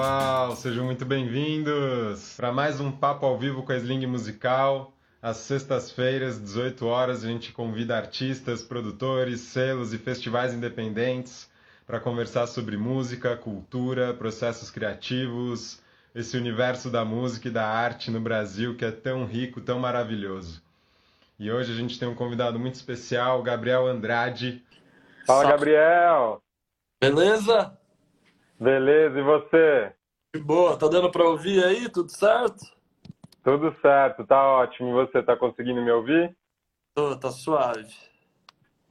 pessoal, sejam muito bem-vindos para mais um papo ao vivo com a Sling Musical. Às sextas-feiras, 18 horas, a gente convida artistas, produtores, selos e festivais independentes para conversar sobre música, cultura, processos criativos, esse universo da música e da arte no Brasil que é tão rico, tão maravilhoso. E hoje a gente tem um convidado muito especial, Gabriel Andrade. Fala, Gabriel! Beleza? Beleza, e você? De boa, tá dando para ouvir aí? Tudo certo? Tudo certo, tá ótimo. Você tá conseguindo me ouvir? Tô, tá suave.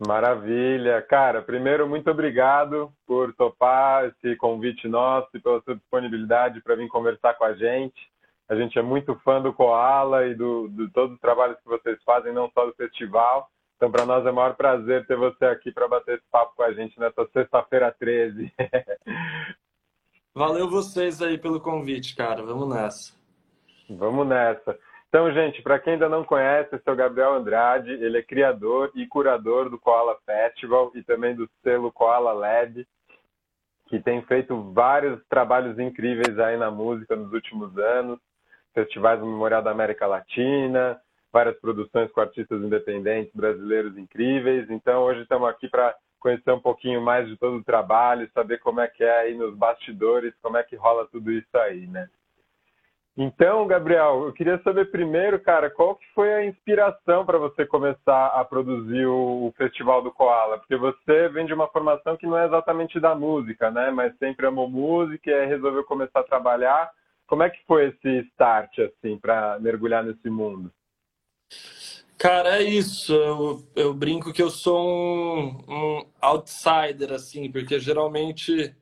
Maravilha. Cara, primeiro, muito obrigado por topar esse convite nosso e pela sua disponibilidade para vir conversar com a gente. A gente é muito fã do Koala e do, de todos os trabalhos que vocês fazem, não só do festival. Então, para nós é o maior prazer ter você aqui para bater esse papo com a gente nessa sexta-feira 13. Valeu vocês aí pelo convite, cara. Vamos nessa. Vamos nessa. Então, gente, para quem ainda não conhece, esse é o Gabriel Andrade. Ele é criador e curador do Koala Festival e também do selo Koala Lab, que tem feito vários trabalhos incríveis aí na música nos últimos anos. Festivais no Memorial da América Latina, várias produções com artistas independentes brasileiros incríveis. Então, hoje estamos aqui para conhecer um pouquinho mais de todo o trabalho, saber como é que é aí nos bastidores, como é que rola tudo isso aí, né? Então, Gabriel, eu queria saber primeiro, cara, qual que foi a inspiração para você começar a produzir o Festival do Koala? Porque você vem de uma formação que não é exatamente da música, né? Mas sempre amou música e resolveu começar a trabalhar. Como é que foi esse start, assim, para mergulhar nesse mundo? Cara, é isso. Eu, eu brinco que eu sou um, um, outsider, assim, porque geralmente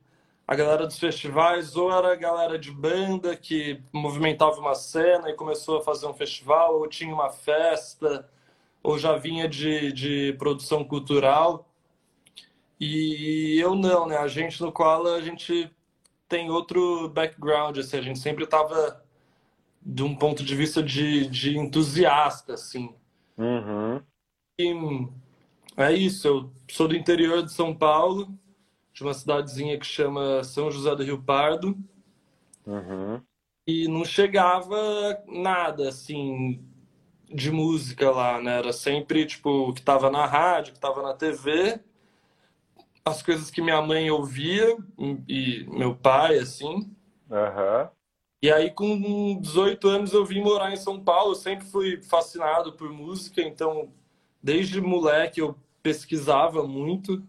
a galera dos festivais ou era a galera de banda que movimentava uma cena e começou a fazer um festival, ou tinha uma festa, ou já vinha de, de produção cultural. E eu não, né? A gente no qual a gente tem outro background, assim, a gente sempre estava de um ponto de vista de, de entusiasta, assim. Uhum. E é isso, eu sou do interior de São Paulo, de uma cidadezinha que chama São José do Rio Pardo. Uhum. E não chegava nada, assim, de música lá, né? Era sempre, tipo, o que tava na rádio, que tava na TV, as coisas que minha mãe ouvia e meu pai, assim. Uhum. E aí, com 18 anos, eu vim morar em São Paulo. Eu sempre fui fascinado por música, então, desde moleque, eu pesquisava muito.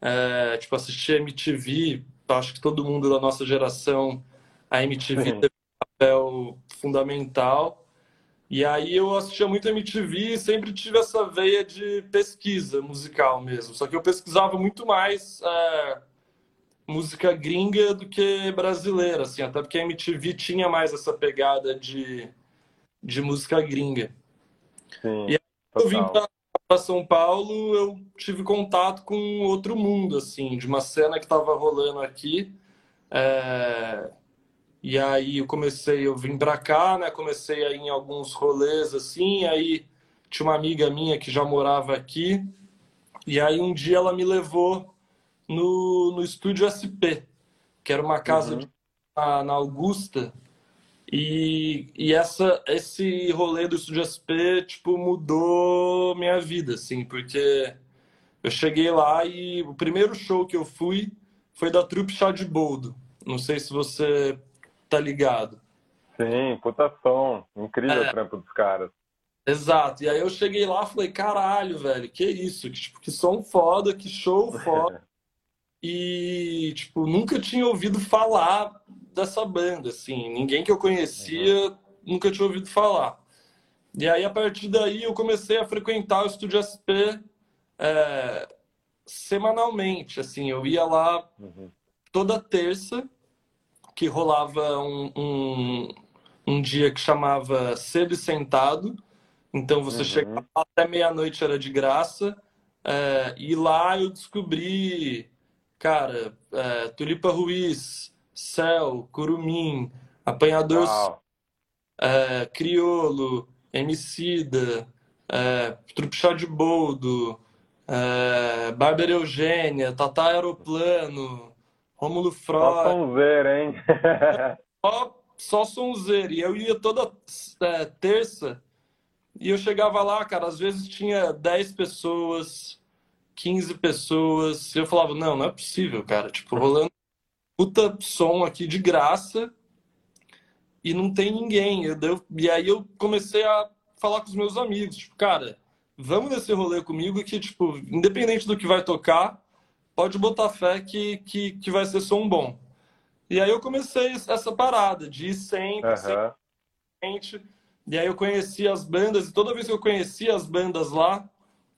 É, tipo, assistia MTV. Acho que todo mundo da nossa geração, a MTV Sim. teve um papel fundamental. E aí, eu assistia muito MTV e sempre tive essa veia de pesquisa musical mesmo. Só que eu pesquisava muito mais. É, música gringa do que brasileira, assim, até porque a MTV tinha mais essa pegada de, de música gringa. Sim, e aí eu vim para São Paulo, eu tive contato com outro mundo, assim, de uma cena que estava rolando aqui. É... E aí eu comecei, eu vim para cá, né? Comecei aí em alguns rolês assim, aí tinha uma amiga minha que já morava aqui. E aí um dia ela me levou no, no estúdio SP, que era uma casa uhum. de, na, na, Augusta. E, e essa, esse rolê do estúdio SP, tipo, mudou minha vida, assim, porque eu cheguei lá e o primeiro show que eu fui foi da Trupe Chá de Boldo. Não sei se você tá ligado. Sim, puta som. Incrível é. o trampo dos caras. Exato. E aí eu cheguei lá e falei, caralho, velho, que isso? Que, tipo, que som foda, que show foda e tipo nunca tinha ouvido falar dessa banda assim. Ninguém que eu conhecia nunca tinha ouvido falar. E aí a partir daí eu comecei a frequentar o estúdio SP é, semanalmente assim. Eu ia lá uhum. toda terça que rolava um, um, um, dia que chamava cedo e sentado. Então você uhum. chegava até meia noite era de graça. É, e lá eu descobri Cara, é, Tulipa Ruiz, Céu, Curumim, Apanhador, é, Criolo, Emicida, é, Trupchá de Boldo, é, Bárbara Eugênia, Tata Aeroplano, Rômulo Freud. Só sonzeira, hein? só, só sonzeira. E eu ia toda é, terça e eu chegava lá, cara, às vezes tinha 10 pessoas, 15 pessoas. E eu falava, não, não é possível, cara. Tipo, rolando puta som aqui de graça e não tem ninguém. Eu, e aí eu comecei a falar com os meus amigos, tipo, cara, vamos nesse rolê comigo que, tipo, independente do que vai tocar, pode botar fé que, que, que vai ser som bom. E aí eu comecei essa parada de ir sempre, uhum. sempre. E aí eu conheci as bandas, e toda vez que eu conhecia as bandas lá,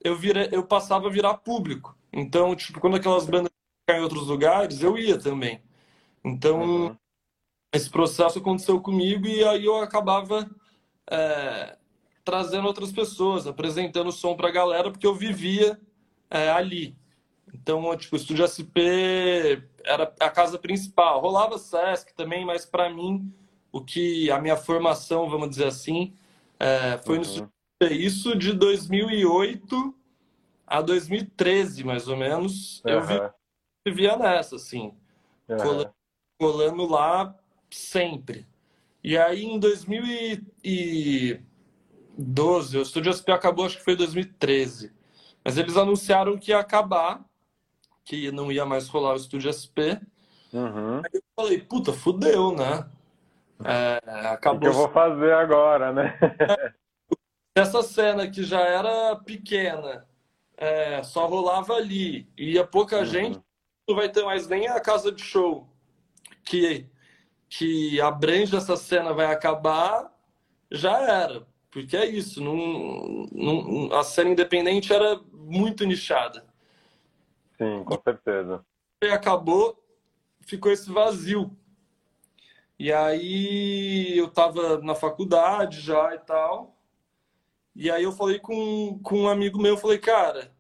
eu, virei, eu passava a virar público. Então, tipo, quando aquelas bandas em outros lugares, eu ia também. Então, uhum. esse processo aconteceu comigo e aí eu acabava é, trazendo outras pessoas, apresentando o som para a galera, porque eu vivia é, ali. Então, tipo, o Estúdio SP era a casa principal. Rolava Sesc também, mas para mim, o que a minha formação, vamos dizer assim, é, foi uhum. no Estúdio. Isso de 2008 a 2013, mais ou menos, uhum. eu vivia nessa, assim. Uhum. Colando, colando lá sempre. E aí, em 2012, o Estúdio SP acabou, acho que foi em 2013. Mas eles anunciaram que ia acabar que não ia mais rolar o Estúdio SP. Uhum. Aí eu falei, puta, fudeu, né? É, acabou. O que eu vou fazer agora, né? Essa cena que já era pequena, é, só rolava ali, e ia pouca uhum. gente, não vai ter mais nem a casa de show que, que abrange essa cena vai acabar, já era. Porque é isso, não, não, a cena independente era muito nichada. Sim, com certeza. E acabou, ficou esse vazio. E aí eu tava na faculdade já e tal. E aí eu falei com, com um amigo meu, eu falei, cara,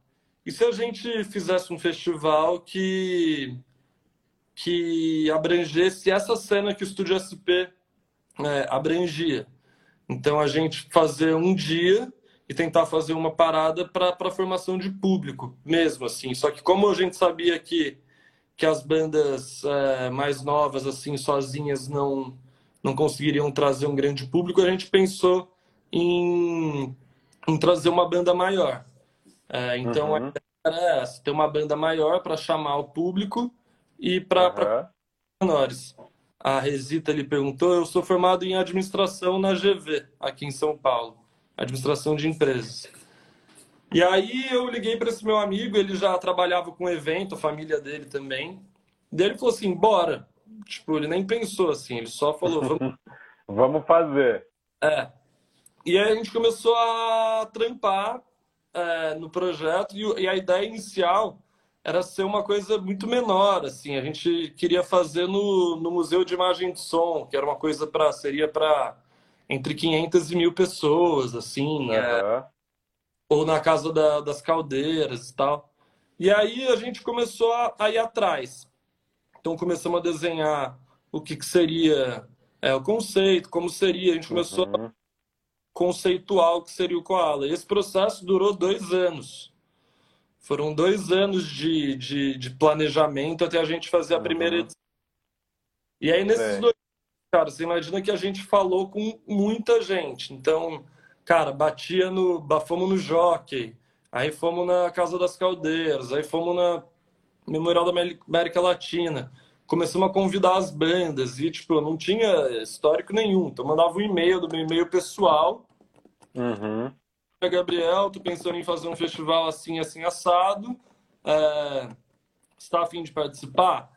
e se a gente fizesse um festival que que abrangesse essa cena que o Estúdio SP é, abrangia? Então a gente fazer um dia e tentar fazer uma parada para a formação de público mesmo assim só que como a gente sabia que que as bandas é, mais novas assim sozinhas não não conseguiriam trazer um grande público a gente pensou em, em trazer uma banda maior é, então uhum. era essa, ter uma banda maior para chamar o público e para uhum. menores a Resita lhe perguntou eu sou formado em administração na GV aqui em São Paulo administração de empresas. E aí eu liguei para esse meu amigo, ele já trabalhava com evento, a família dele também. Ele falou assim, bora. Tipo, ele nem pensou assim, ele só falou, vamos... vamos fazer. É. E aí a gente começou a trampar é, no projeto e, e a ideia inicial era ser uma coisa muito menor, assim. A gente queria fazer no, no Museu de Imagem de Som, que era uma coisa para seria para entre 500 e mil pessoas, assim, uhum. é, ou na casa da, das caldeiras e tal. E aí a gente começou a, a ir atrás. Então começamos a desenhar o que, que seria é, o conceito, como seria. A gente começou uhum. O que seria o koala. Esse processo durou dois anos. Foram dois anos de, de, de planejamento até a gente fazer a primeira uhum. edição. E aí, nesses é. dois Cara, você imagina que a gente falou com muita gente. Então, cara, batia no. Fomos no Jockey, aí fomos na Casa das Caldeiras, aí fomos na Memorial da América Latina. Começamos a convidar as bandas e, tipo, eu não tinha histórico nenhum. Então, eu mandava um e-mail do meu e-mail pessoal. Uhum. Gabriel, tô pensando em fazer um festival assim, assim, assado. É... Está afim de participar?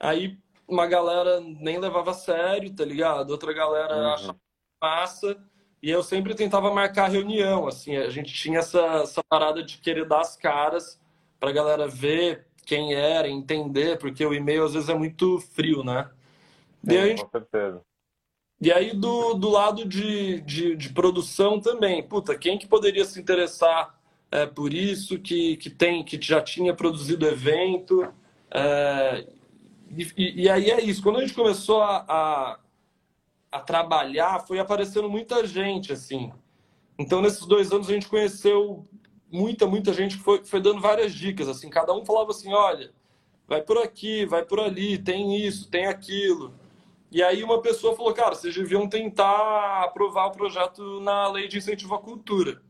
Aí uma galera nem levava a sério, tá ligado? Outra galera uhum. achava massa. E eu sempre tentava marcar reunião, assim, a gente tinha essa, essa parada de querer dar as caras pra galera ver quem era, entender, porque o e-mail às vezes é muito frio, né? Sim, e gente... com certeza. E aí do, do lado de, de, de, produção também, puta, quem que poderia se interessar é, por isso, que, que tem, que já tinha produzido evento, é, e, e, aí é isso. Quando a gente começou a, a, a, trabalhar, foi aparecendo muita gente, assim. Então, nesses dois anos, a gente conheceu muita, muita gente que foi, foi dando várias dicas, assim. Cada um falava assim, olha, vai por aqui, vai por ali, tem isso, tem aquilo. E aí uma pessoa falou, cara, vocês deviam tentar aprovar o projeto na lei de incentivo à cultura.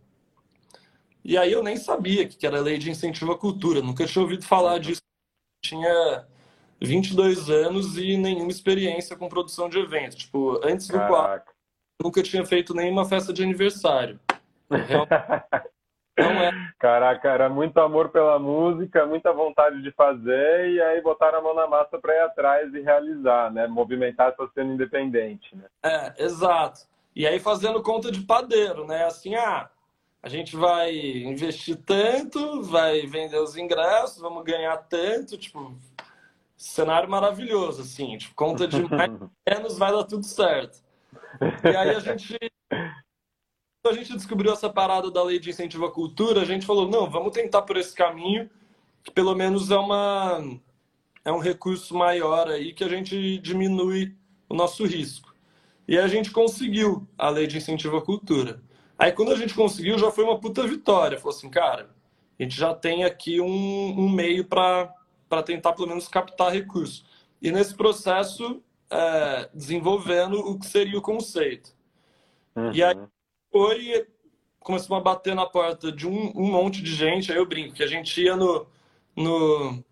E aí eu nem sabia que era lei de incentivo à cultura, nunca tinha ouvido falar disso. Tinha 22 anos e nenhuma experiência com produção de eventos. Tipo, antes do quadro, nunca tinha feito nenhuma festa de aniversário. Não é. Caraca, era muito amor pela música, muita vontade de fazer, e aí botaram a mão na massa para ir atrás e realizar, né? Movimentar essa cena independente, né? É, exato. E aí fazendo conta de padeiro, né? Assim, ah, a gente vai investir tanto, vai vender os ingressos, vamos ganhar tanto, tipo, cenário maravilhoso, assim, tipo, conta de mais menos vai dar tudo certo. E aí a gente a gente descobriu essa parada da lei de incentivo à cultura, a gente falou, não, vamos tentar por esse caminho, que pelo menos é uma é um recurso maior aí que a gente diminui o nosso risco. E a gente conseguiu a lei de incentivo à cultura. Aí quando a gente conseguiu, já foi uma puta vitória. Falou assim, cara, a gente já tem aqui um, um meio para tentar pelo menos captar recursos. E nesse processo, é, desenvolvendo o que seria o conceito. Uhum. E aí foi, começou a bater na porta de um, um, monte de gente, aí eu brinco, que a gente ia no, no,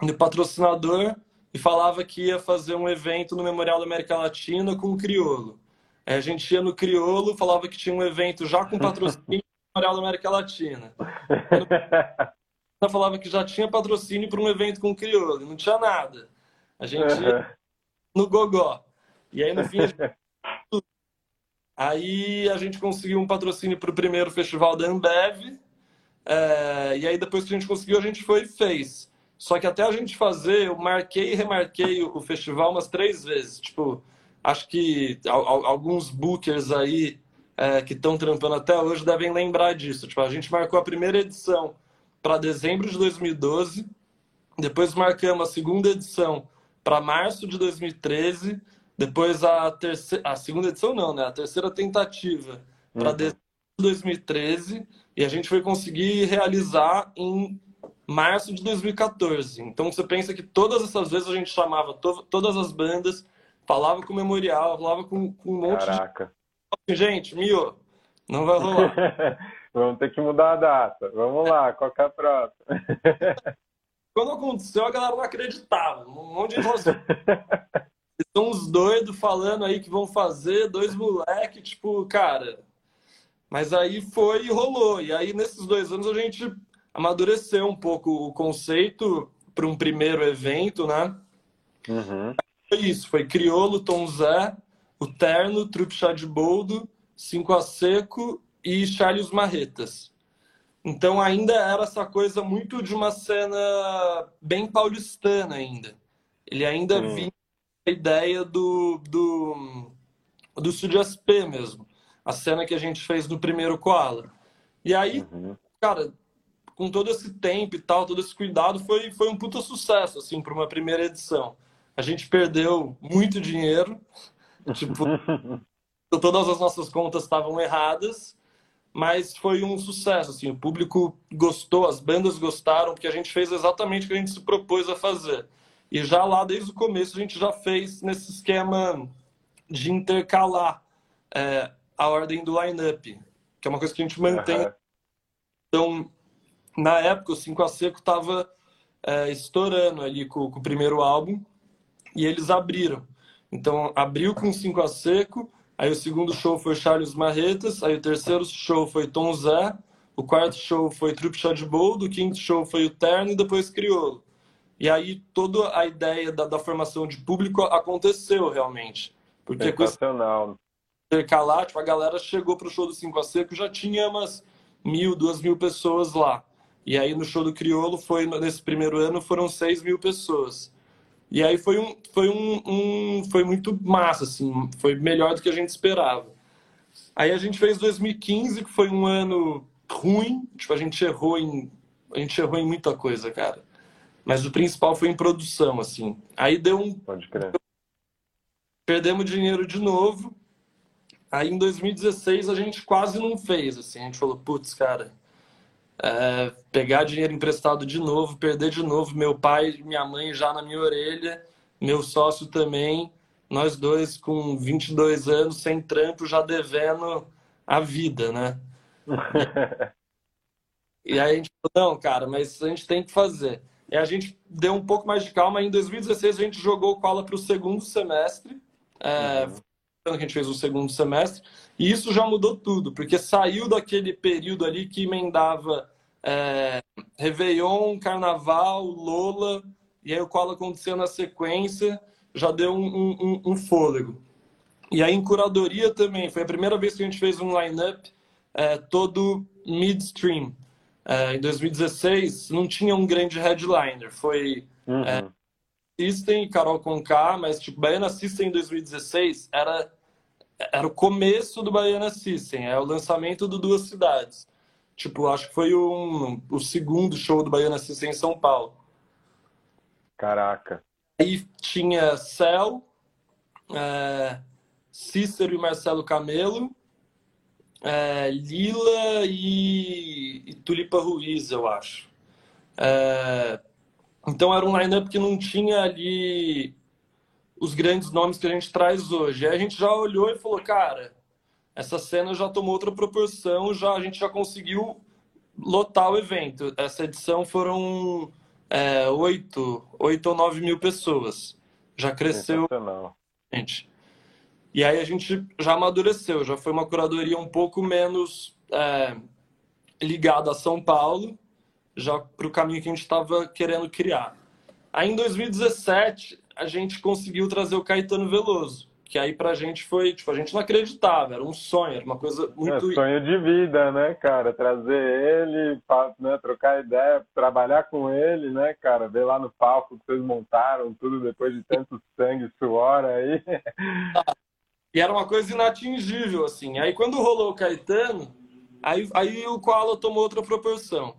no patrocinador e falava que ia fazer um evento no Memorial da América Latina com o Criolo. Aí a gente ia no Criolo, falava que tinha um evento já com patrocínio no Memorial da América Latina. Eu falava que já tinha patrocínio para um evento com o Criolo, não tinha nada. A gente ia no Gogó. E aí, no fim, a gente Aí a gente conseguiu um patrocínio para o primeiro festival da Ambev. É, e aí depois que a gente conseguiu, a gente foi e fez. Só que até a gente fazer, eu marquei e remarquei o festival umas três vezes. Tipo, acho que alguns bookers aí é, que estão trampando até hoje devem lembrar disso. Tipo, a gente marcou a primeira edição para dezembro de 2012, depois marcamos a segunda edição para março de 2013, depois a terceira, a segunda edição não, né? A terceira tentativa para uhum. dezembro de 2013 e a gente foi conseguir realizar em março de 2014. Então você pensa que todas essas vezes a gente chamava to todas as bandas, falava com o memorial, falava com, com um monte Caraca. de gente, Mio, não vai rolar. Vamos ter que mudar a data. Vamos lá, qual é a próxima? Quando aconteceu, a galera não acreditava. Um monte de são uns doidos falando aí que vão fazer, dois moleques, tipo, cara. Mas aí foi e rolou. E aí, nesses dois anos, a gente amadureceu um pouco o conceito para um primeiro evento, né? Uhum. Foi isso, foi Criolo, Tom Zé, o Terno, Trupe Chá de Boldo, Cinco a Seco e Charles Marretas. Então ainda era essa coisa muito de uma cena bem paulistana ainda. Ele ainda vinha ideia do, do, do Studio SP mesmo. A cena que a gente fez no primeiro Koala. E aí, uhum. cara, com todo esse tempo e tal, todo esse cuidado, foi, foi um puta sucesso, assim, para uma primeira edição. A gente perdeu muito dinheiro, tipo, todas as nossas contas estavam erradas, mas foi um sucesso, assim, o público gostou, as bandas gostaram, porque a gente fez exatamente o que a gente se propôs a fazer. E já lá, desde o começo, a gente já fez nesse esquema de intercalar é, a ordem do line-up, que é uma coisa que a gente mantém. Uhum. Então, na época, o 5 a Seco estava é, estourando ali com, com, o primeiro álbum e eles abriram. Então, abriu com 5 a Seco, aí o segundo show foi Charles Marretas, aí o terceiro show foi Tom Zé, o quarto show foi Trupe de Boldo, o quinto show foi o Terno e depois Criolo. E aí toda a ideia da, da formação de público aconteceu realmente. Porque Sensacional. intercalar, tipo, a galera chegou para o show do 5 a Seco, já tinha umas mil, duas mil pessoas lá. E aí no show do Criolo, foi nesse primeiro ano, foram seis mil pessoas. E aí foi um, foi um, um, foi muito massa, assim, foi melhor do que a gente esperava. Aí a gente fez 2015, que foi um ano ruim, tipo, a gente errou em, a gente errou em muita coisa, cara. Mas o principal foi em produção, assim. Aí deu um. Pode crer. Perdemos dinheiro de novo. Aí em 2016 a gente quase não fez, assim. A gente falou, putz, cara, é, pegar dinheiro emprestado de novo, perder de novo, meu pai e minha mãe já na minha orelha, meu sócio também, nós dois com 22 anos, sem trampo, já devendo a vida, né? e aí a gente falou, não, cara, mas a gente tem que fazer. E a gente deu um pouco mais de calma. Em 2016 a gente jogou o Koala para o segundo semestre. É, uhum. que a gente fez o segundo semestre. E isso já mudou tudo, porque saiu daquele período ali que emendava é, Réveillon, Carnaval, Lola, e aí o Koala aconteceu na sequência, já deu um, um, um fôlego. E aí em curadoria também, foi a primeira vez que a gente fez um line-up é, todo midstream. É, em 2016 não tinha um grande headliner, foi uhum. é, System e Carol Conká, mas tipo, Baiana System em 2016 era, era o começo do Baiana System, é o lançamento do Duas Cidades. Tipo, acho que foi um, o segundo show do Baiana System em São Paulo. Caraca. Aí tinha Céu, é, Cícero e Marcelo Camelo, é, Lila e, e, Tulipa Ruiz, eu acho. É, então era um line-up que não tinha ali os grandes nomes que a gente traz hoje. Aí a gente já olhou e falou, cara, essa cena já tomou outra proporção, já a gente já conseguiu lotar o evento. Essa edição foram é, oito, oito ou nove mil pessoas. Já cresceu. Gente. E aí a gente já amadureceu, já foi uma curadoria um pouco menos é, ligada a São Paulo, já para o caminho que a gente estava querendo criar. Aí em 2017 a gente conseguiu trazer o Caetano Veloso, que aí pra gente foi, tipo, a gente não acreditava, era um sonho, era uma coisa muito... É sonho de vida, né, cara? Trazer ele, né, trocar ideia, trabalhar com ele, né, cara? Ver lá no palco que vocês montaram tudo depois de tanto sangue e suor aí. E era uma coisa inatingível, assim. Aí quando rolou o Caetano, aí, aí o Koala tomou outra proporção.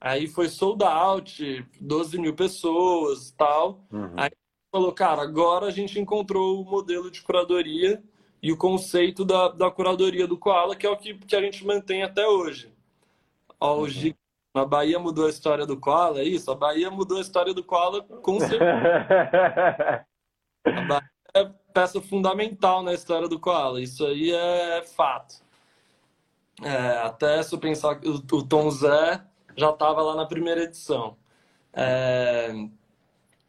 Aí foi sold out, 12 mil pessoas tal. Uhum. Aí falou, cara, agora a gente encontrou o modelo de curadoria e o conceito da, da curadoria do Koala, que é o que, que a gente mantém até hoje. Ó, uhum. o a Bahia mudou a história do Koala, é isso? A Bahia mudou a história do Koala com certeza. a Bahia peça fundamental na história do Koala, isso aí é fato. É, até se eu pensar que o, o Tom Zé já estava lá na primeira edição. É,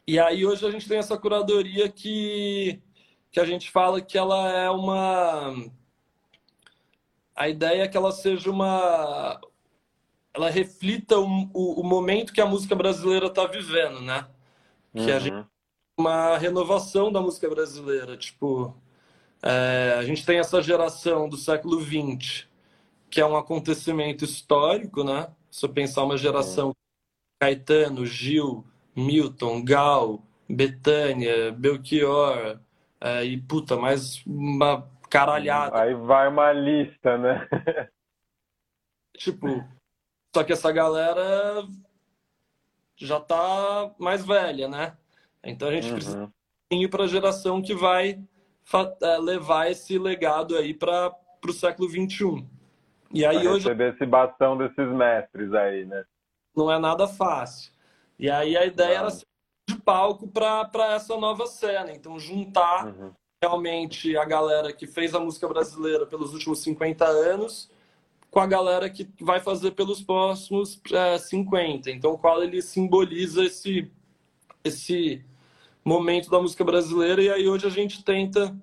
e aí hoje a gente tem essa curadoria que, que a gente fala que ela é uma. A ideia é que ela seja uma. Ela reflita o, o, o momento que a música brasileira está vivendo, né? Que uhum. a gente uma renovação da música brasileira. Tipo, é, a gente tem essa geração do século XX, que é um acontecimento histórico, né? Se eu pensar uma geração uhum. Caetano, Gil, Milton, Gal, Betânia, Belchior, é, e puta, mais uma caralhada. Aí vai uma lista, né? tipo, só que essa galera já tá mais velha, né? Então a gente uhum. precisa ir para a geração que vai é, levar esse legado aí para o século XXI. E aí pra hoje receber esse bastão desses mestres aí, né? Não é nada fácil. E aí a ideia era ser de palco para essa nova cena. Então juntar uhum. realmente a galera que fez a música brasileira pelos últimos 50 anos com a galera que vai fazer pelos próximos é, 50. Então, o qual ele simboliza esse, esse momento da música brasileira e aí hoje a gente tenta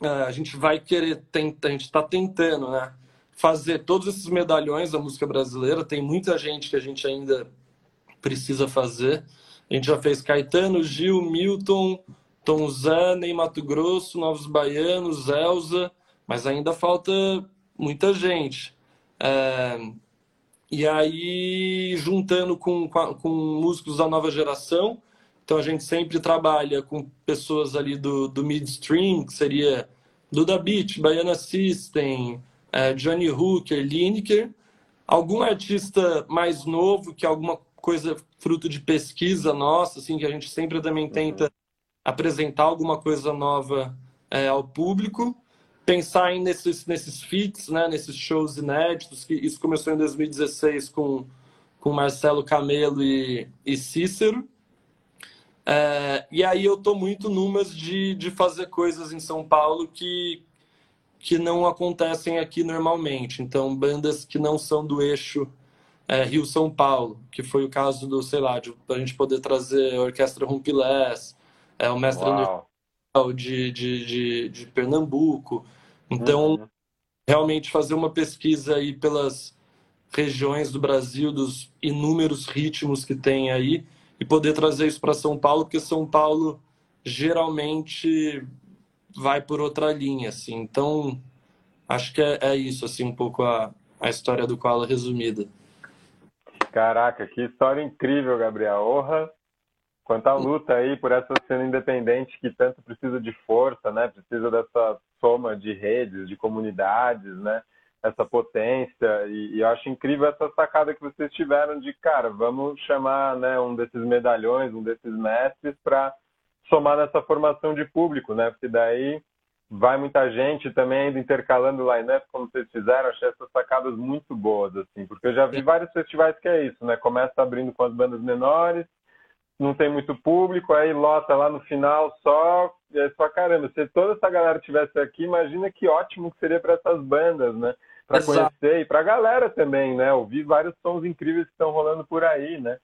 é, a gente vai querer tenta, a gente está tentando né fazer todos esses medalhões da música brasileira. Tem muita gente que a gente ainda precisa fazer. A gente já fez Caetano Gil Milton Tom Ney Mato Grosso Novos Baianos Elza mas ainda falta muita gente. É, e aí juntando com, com músicos da nova geração então a gente sempre trabalha com pessoas ali do, do midstream, que seria Duda Beat, Baiana System, é, Johnny Hooker, Lineker. Algum artista mais novo, que é alguma coisa fruto de pesquisa nossa, assim, que a gente sempre também uhum. tenta uhum. apresentar alguma coisa nova é, ao público. Pensar em nesses, nesses feats, né, nesses shows inéditos, que isso começou em 2016 com com Marcelo Camelo e, e Cícero. É, e aí eu tô muito numas de, de fazer coisas em São Paulo que, que não acontecem aqui normalmente. Então, bandas que não são do eixo é, Rio-São Paulo, que foi o caso do, sei lá, de a gente poder trazer a Orquestra Rumpilés, é, o Mestre de, de, de, de, Pernambuco. Então, uhum. realmente fazer uma pesquisa aí pelas regiões do Brasil, dos inúmeros ritmos que tem aí, e poder trazer isso para São Paulo, porque São Paulo geralmente vai por outra linha, assim. Então, acho que é, é isso, assim, um pouco a, a história do Koala resumida. Caraca, que história incrível, Gabriel. Orra, quanta luta aí por essa cena independente que tanto precisa de força, né? Precisa dessa soma de redes, de comunidades, né? Essa potência e, e, eu acho incrível essa sacada que vocês tiveram de cara vamos chamar né um desses medalhões um desses mestres para somar nessa formação de público né? Porque daí vai muita gente também ainda intercalando o line-up como vocês fizeram achei essas sacadas muito boas assim porque eu já vi vários festivais que é isso né? Começa abrindo com as bandas menores não tem muito público aí lota lá no final só e é só caramba se toda essa galera tivesse aqui imagina que ótimo que seria para essas bandas né para conhecer e para a galera também, né? Ouvir vários sons incríveis que estão rolando por aí, né?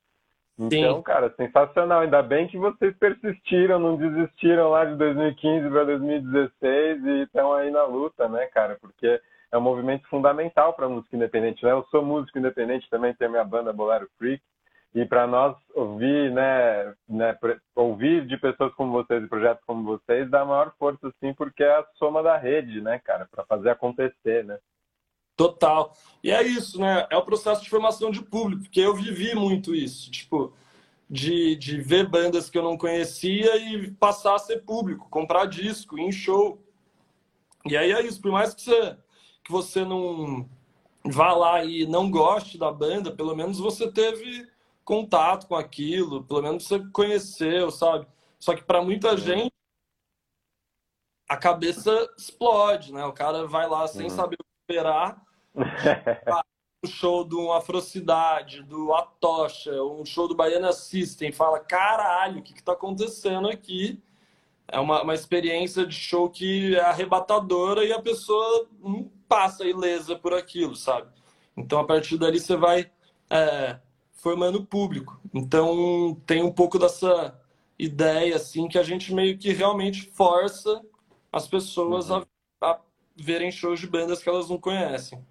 Então, Sim. cara, sensacional. Ainda bem que vocês persistiram, não desistiram lá de 2015 para 2016 e estão aí na luta, né, cara? Porque é um movimento fundamental para a música independente, né? Eu sou músico independente também, tenho minha banda Bolero Freak. E para nós ouvir, né, né, ouvir de pessoas como vocês e projetos como vocês dá maior força, sim, porque é a soma da rede, né, cara, para fazer acontecer, né? Total. E é isso, né? É o processo de formação de público, porque eu vivi muito isso. Tipo, de, de ver bandas que eu não conhecia e passar a ser público, comprar disco, ir em show. E aí é isso, por mais que você, que você não vá lá e não goste da banda, pelo menos você teve contato com aquilo, pelo menos você conheceu, sabe? Só que para muita gente a cabeça explode, né? O cara vai lá sem uhum. saber o que esperar um show do Afrocidade, do Atocha, um show do Baiana System, fala, caralho, o que, que tá acontecendo aqui? É uma, uma experiência de show que é arrebatadora e a pessoa não passa ilesa por aquilo, sabe? Então, a partir dali, você vai é, formando público. Então, tem um pouco dessa ideia, assim, que a gente meio que realmente força as pessoas uhum. a, a verem shows de bandas que elas não conhecem.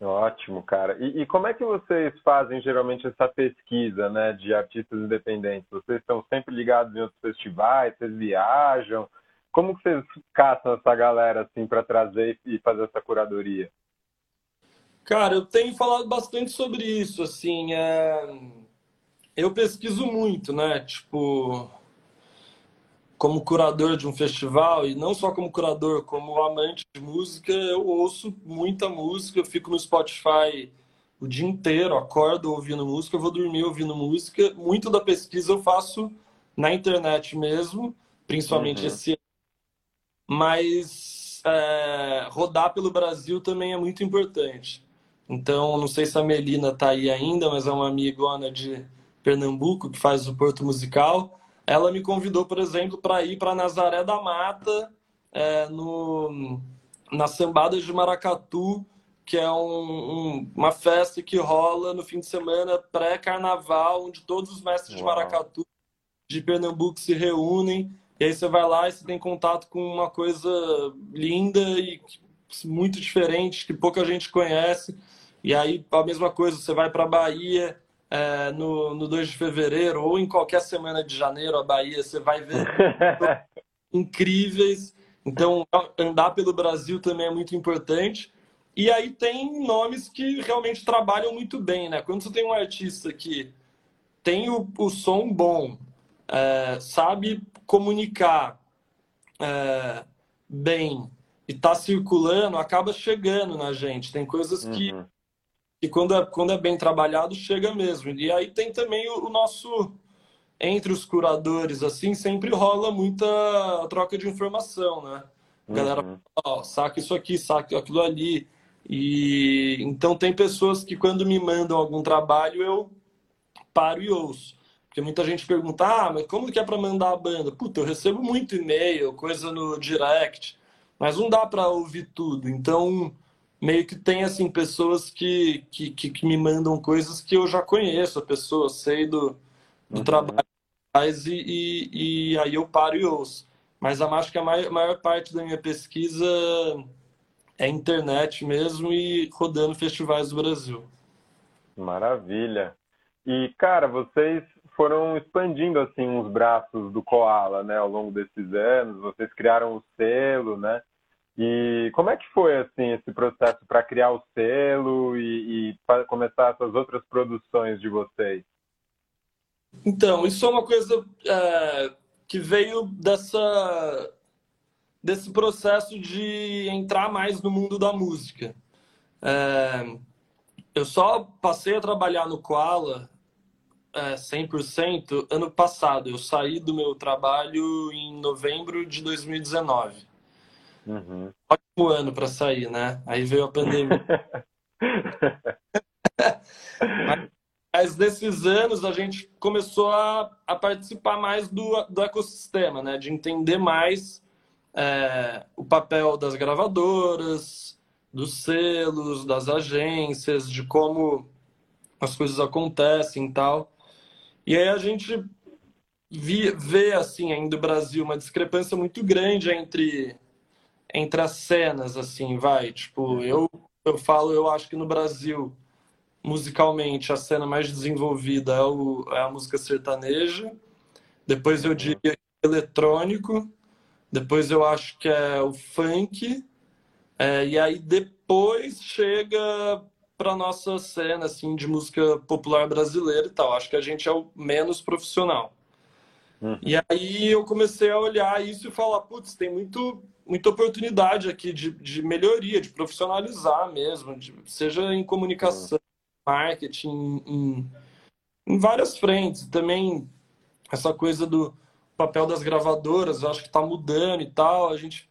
Ótimo, cara. E, e, como é que vocês fazem geralmente essa pesquisa, né, de artistas independentes? Vocês estão sempre ligados em outros festivais? Vocês viajam? Como que vocês caçam essa galera assim para trazer e fazer essa curadoria? Cara, eu tenho falado bastante sobre isso, assim, é... eu pesquiso muito, né? Tipo, como curador de um festival, e não só como curador, como amante de música, eu ouço muita música, eu fico no Spotify o dia inteiro, acordo ouvindo música, eu vou dormir ouvindo música. Muito da pesquisa eu faço na internet mesmo, principalmente uhum. esse ano. Mas é, rodar pelo Brasil também é muito importante. Então, não sei se a Melina está aí ainda, mas é uma amigona de Pernambuco que faz o Porto Musical ela me convidou, por exemplo, para ir para Nazaré da Mata, é, no, na Sambada de Maracatu, que é um, um, uma festa que rola no fim de semana pré-carnaval, onde todos os mestres Uau. de Maracatu de Pernambuco se reúnem. E aí você vai lá e você tem contato com uma coisa linda e muito diferente, que pouca gente conhece. E aí a mesma coisa, você vai para a Bahia é, no, no 2 de fevereiro ou em qualquer semana de janeiro, a Bahia, você vai ver incríveis. Então, andar pelo Brasil também é muito importante. E aí tem nomes que realmente trabalham muito bem, né? Quando você tem um artista que tem o, o som bom, é, sabe comunicar é, bem e está circulando, acaba chegando na gente. Tem coisas que uhum e quando é, quando é bem trabalhado, chega mesmo. E aí tem também o, o nosso. Entre os curadores, assim, sempre rola muita troca de informação, né? A galera, uhum. ó, saca isso aqui, saca aquilo ali. E então tem pessoas que quando me mandam algum trabalho eu paro e ouço. Porque muita gente pergunta: "Ah, mas como que é para mandar a banda?". Puta, eu recebo muito e-mail, coisa no direct, mas não dá para ouvir tudo. Então, meio que tem assim pessoas que, que, que, que, me mandam coisas que eu já conheço a pessoa, sei do, do uhum. trabalho e, e, e, aí eu paro e ouço. Mas acho que a maior, maior parte da minha pesquisa é internet mesmo e rodando festivais do Brasil. Maravilha. E, cara, vocês foram expandindo assim os braços do Koala, né, ao longo desses anos. Vocês criaram o selo, né? E como é que foi assim esse processo para criar o selo e, e começar essas outras produções de vocês? Então, isso é uma coisa é, que veio dessa desse processo de entrar mais no mundo da música. É, eu só passei a trabalhar no Koala é, 100% ano passado. Eu saí do meu trabalho em novembro de 2019. Uhum. Ótimo ano para sair, né? Aí veio a pandemia. mas, mas nesses anos a gente começou a, a participar mais do, do ecossistema, né? De entender mais é, o papel das gravadoras, dos selos, das agências, de como as coisas acontecem e tal. E aí a gente vê, assim, ainda no Brasil, uma discrepância muito grande entre entre as cenas, assim, vai. Tipo, eu, eu falo, eu acho que no Brasil, musicalmente, a cena mais desenvolvida é, o, é a música sertaneja. Depois eu diria eletrônico. Depois eu acho que é o funk. É, e aí depois chega para nossa cena assim de música popular brasileira e tal. Acho que a gente é o menos profissional. Uhum. E aí eu comecei a olhar isso e falar, putz, tem muito muita oportunidade aqui de, de melhoria, de profissionalizar mesmo, de, seja em comunicação, marketing, em, em várias frentes. Também essa coisa do papel das gravadoras, eu acho que está mudando e tal. A gente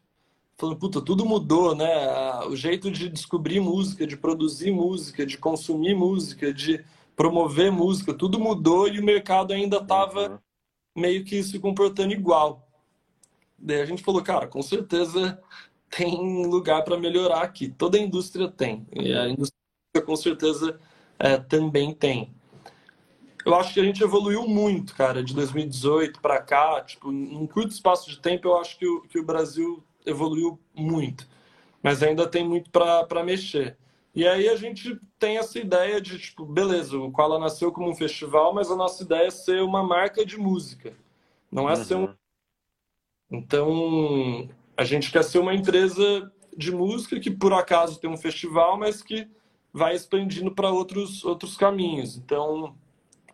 falando, puta, tudo mudou, né? O jeito de descobrir música, de produzir música, de consumir música, de promover música, tudo mudou e o mercado ainda estava uhum. Meio que se comportando igual. Daí a gente falou, cara, com certeza tem lugar para melhorar aqui. Toda a indústria tem. E a indústria com certeza é, também tem. Eu acho que a gente evoluiu muito, cara, de 2018 para cá. Tipo, num curto espaço de tempo, eu acho que o, que o Brasil evoluiu muito. Mas ainda tem muito para mexer. E aí a gente tem essa ideia de, tipo, beleza, o Koala nasceu como um festival, mas a nossa ideia é ser uma marca de música. Não é uhum. ser um uhum. Então, a gente quer ser uma empresa de música que, por acaso, tem um festival, mas que vai expandindo para outros, outros caminhos. Então,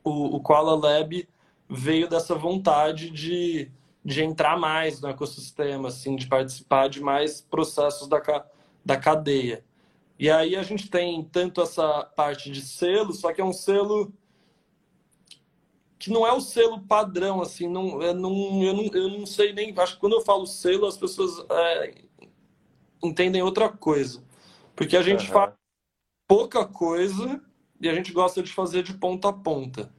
o, o Koala Lab veio dessa vontade de, de entrar mais no ecossistema, assim, de participar de mais processos da, da cadeia. E aí a gente tem tanto essa parte de selo, só que é um selo que não é o selo padrão, assim, não, eu, não, eu, não, eu não sei nem. Acho que quando eu falo selo, as pessoas é, entendem outra coisa. Porque a gente uhum. faz pouca coisa e a gente gosta de fazer de ponta a ponta.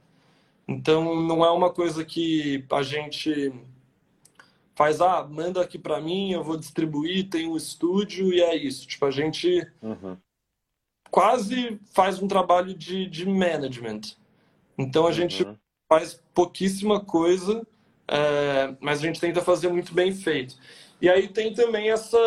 Então, não é uma coisa que a gente faz, ah, manda aqui para mim, eu vou distribuir, tem um estúdio e é isso. Tipo, a gente uhum. quase faz um trabalho de, de management. Então, a gente uhum faz pouquíssima coisa, é, mas a gente tenta fazer muito bem feito. E aí tem também essa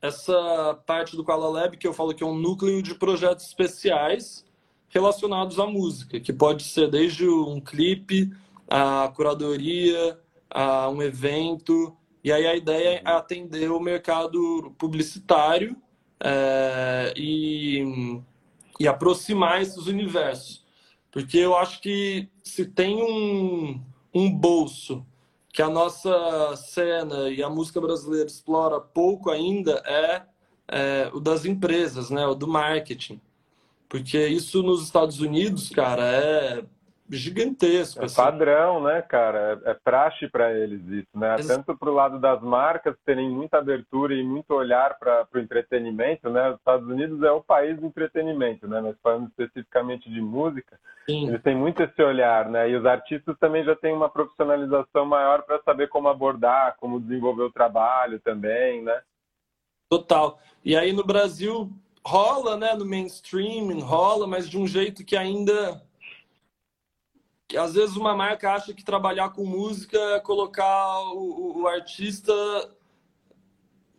essa parte do Koala Lab que eu falo que é um núcleo de projetos especiais relacionados à música, que pode ser desde um clipe, a curadoria, a um evento. E aí a ideia é atender o mercado publicitário é, e, e aproximar esses universos. Porque eu acho que se tem um, um bolso que a nossa cena e a música brasileira explora pouco ainda é, é, o das empresas, né? O do marketing. Porque isso nos Estados Unidos, cara, é gigantesco. É assim. padrão, né, cara? É, é praxe para eles isso, né? Tanto para o lado das marcas terem muita abertura e muito olhar para o entretenimento, né? Os Estados Unidos é o país do entretenimento, né? Mas falando especificamente de música, Sim. eles têm muito esse olhar, né? E os artistas também já têm uma profissionalização maior para saber como abordar, como desenvolver o trabalho também, né? Total. E aí no Brasil rola, né? No mainstream rola, mas de um jeito que ainda que às vezes uma marca acha que trabalhar com música é colocar o, o, artista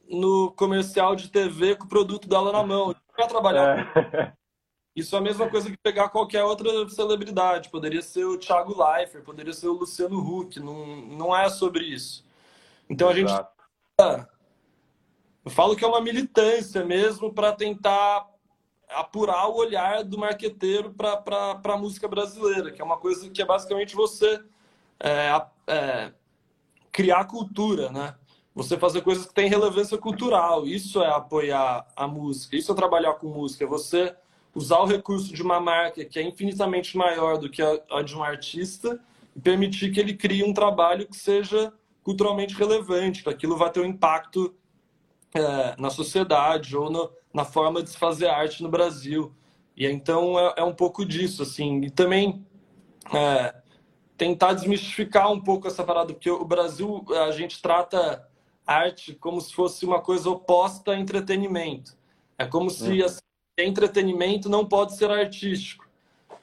no comercial de TV com o produto dela na mão. Não trabalhar. É. Isso é a mesma coisa que pegar qualquer outra celebridade. Poderia ser o Thiago Leifert, poderia ser o Luciano Huck. Não, não é sobre isso. Então Exato. a gente. Eu falo que é uma militância mesmo para tentar apurar o olhar do marqueteiro para a música brasileira, que é uma coisa que é basicamente você é, é, criar cultura, né? Você fazer coisas que têm relevância cultural. Isso é apoiar a música, isso é trabalhar com música. É você usar o recurso de uma marca que é infinitamente maior do que a, de um artista e permitir que ele crie um trabalho que seja culturalmente relevante, que aquilo vai ter um impacto é, na sociedade ou no, na forma de se fazer arte no Brasil. E então é, é um pouco disso, assim. E também é, tentar desmistificar um pouco essa parada, porque o Brasil, a gente trata arte como se fosse uma coisa oposta a entretenimento. É como se assim, entretenimento não pode ser artístico.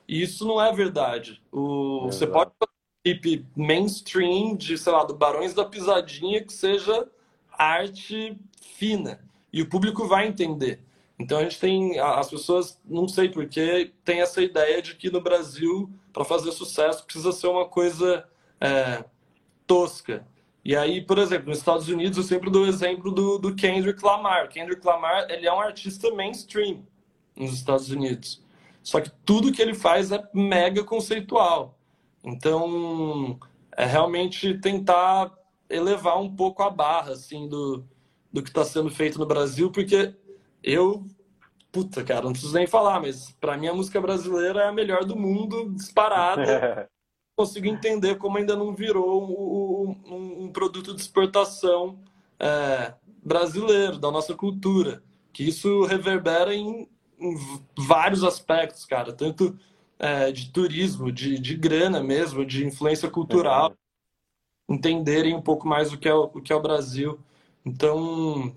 E isso não é verdade. O, você pode fazer um clipe mainstream de, sei lá, do Barões da Pisadinha que seja arte fina e o público vai entender. Então a gente tem as pessoas, não sei porquê, tem essa ideia de que no Brasil para fazer sucesso precisa ser uma coisa é, tosca. E aí, por exemplo, nos Estados Unidos eu sempre dou o exemplo do, do Kendrick Lamar. Kendrick Lamar ele é um artista mainstream nos Estados Unidos. Só que tudo que ele faz é mega conceitual. Então, é realmente tentar elevar um pouco a barra assim do, do que está sendo feito no Brasil, porque eu, puta, cara, não preciso nem falar, mas para mim a música brasileira é a melhor do mundo, disparada. Consigo entender como ainda não virou um, um, um produto de exportação é, brasileiro, da nossa cultura. Que isso reverbera em, em vários aspectos, cara, tanto é, de turismo, de, de grana mesmo, de influência cultural. Entenderem um pouco mais o que é o, o que é o Brasil. Então,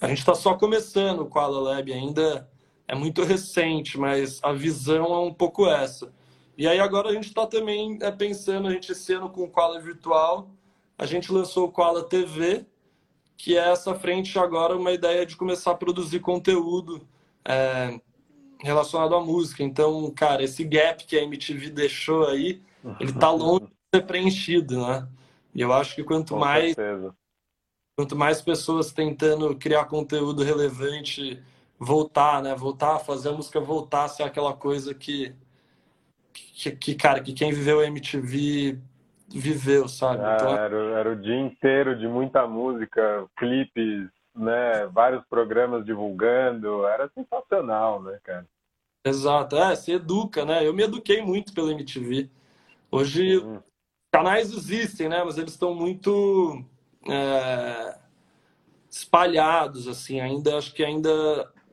a gente está só começando com a Lab, ainda é muito recente, mas a visão é um pouco essa. E aí agora a gente está também é, pensando, a gente esse ano com o Koala Virtual, a gente lançou o Koala TV, que é essa frente agora uma ideia de começar a produzir conteúdo é, relacionado à música. Então, cara, esse gap que a MTV deixou aí, ele está longe de ser preenchido, né? E eu acho que quanto Com mais certeza. quanto mais pessoas tentando criar conteúdo relevante, voltar, né? Voltar a fazer a música voltar a ser aquela coisa que que, que cara, que quem viveu a MTV viveu, sabe? Ah, então... era, era o dia inteiro de muita música, clipes, né? Vários programas divulgando, era sensacional, né, cara? Exato, é, se educa, né? Eu me eduquei muito pela MTV. Hoje, canais existem, né? Mas eles estão muito é, espalhados, assim. Ainda acho que ainda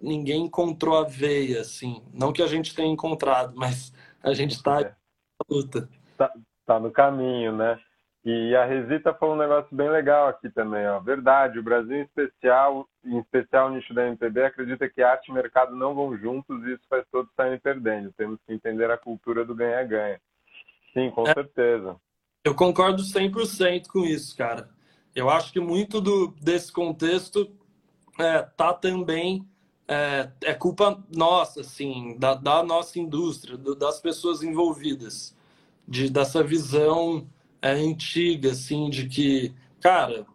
ninguém encontrou a veia, assim. Não que a gente tenha encontrado, mas a gente está é. na luta. Tá, tá no caminho, né? E a Resita falou um negócio bem legal aqui também, ó. Verdade, o Brasil em especial, em especial o nicho da MPB, acredita que arte e mercado não vão juntos e isso faz todos saírem perdendo. Temos que entender a cultura do ganha-ganha. Sim, com é. certeza. Eu concordo 100% com isso, cara. Eu acho que muito do, desse contexto é, tá também é, é, culpa nossa, assim, da, da nossa indústria, do, das pessoas envolvidas, de dessa visão é, antiga, assim, de que, cara,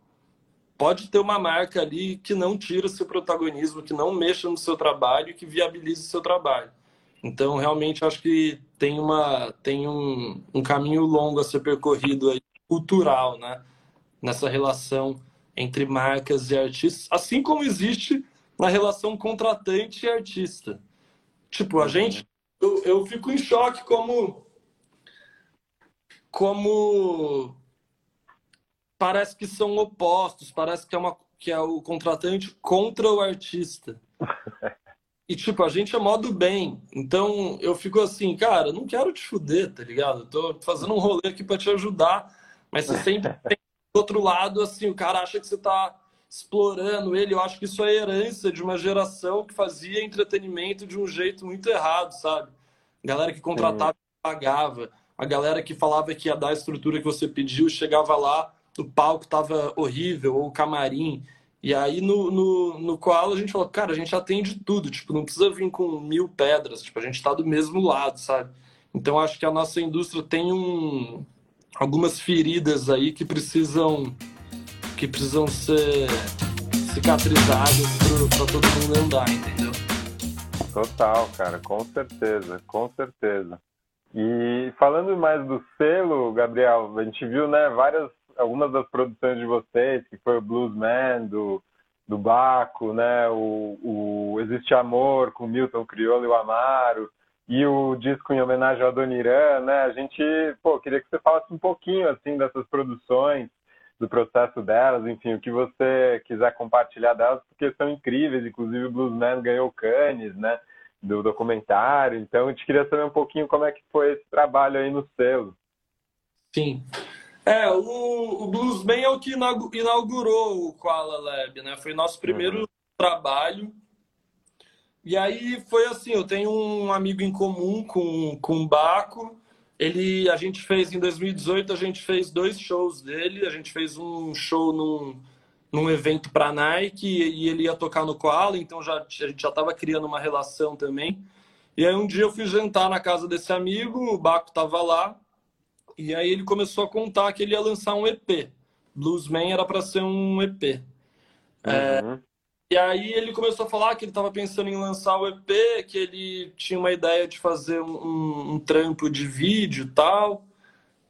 pode ter uma marca ali que não tira seu protagonismo, que não mexa no seu trabalho, que viabilize o seu trabalho. Então, realmente, acho que tem, uma, tem um, um caminho longo a ser percorrido aí, cultural, né? Nessa relação entre marcas e artistas, assim como existe na relação contratante e artista. Tipo, a gente, eu, eu fico em choque como como parece que são opostos, parece que é, uma, que é o contratante contra o artista. E, tipo, a gente é modo bem. Então, eu fico assim, cara, não quero te fuder, tá ligado? Eu tô fazendo um rolê aqui pra te ajudar, mas você sempre tem do outro lado, assim, o cara acha que você tá explorando ele. Eu acho que isso é herança de uma geração que fazia entretenimento de um jeito muito errado, sabe? A galera que contratava e pagava. A galera que falava que ia dar a estrutura que você pediu, chegava lá, o palco tava horrível, ou o camarim. E aí no, no, no a gente falou, cara, a gente atende tudo, tipo, não precisa vir com mil pedras, tipo, a gente está do mesmo lado, sabe? Então acho que a nossa indústria tem um, algumas feridas aí que precisam que precisam ser cicatrizadas para todo mundo andar, entendeu? Total, cara, com certeza, com certeza. E falando mais do selo, Gabriel, a gente viu, né, várias algumas das produções de vocês, que foi o Bluesman, do, do Baco, né? O, o Existe Amor, com Milton Criolo e o Amaro, e o disco em homenagem ao Adoniran, né? A gente, pô, queria que você falasse um pouquinho, assim, dessas produções, do processo delas, enfim, o que você quiser compartilhar delas, porque são incríveis, inclusive o Bluesman ganhou o Cannes, né? Do documentário, então a gente queria saber um pouquinho como é que foi esse trabalho aí no selo. Sim. É, o, o Bluesman é o que inaugurou o Koala Lab, né? Foi nosso primeiro uhum. trabalho. E aí foi assim, eu tenho um amigo em comum com, com o Baco. Ele, a gente fez em 2018, a gente fez dois shows dele. A gente fez um show num, num evento para Nike e ele ia tocar no Koala, então já, a gente já estava criando uma relação também. E aí um dia eu fui jantar na casa desse amigo, o Baco estava lá. E aí ele começou a contar que ele ia lançar um EP. Bluesman era para ser um EP. É, uhum. É, e aí ele começou a falar que ele estava pensando em lançar o EP, que ele tinha uma ideia de fazer um, um, trampo de vídeo e tal.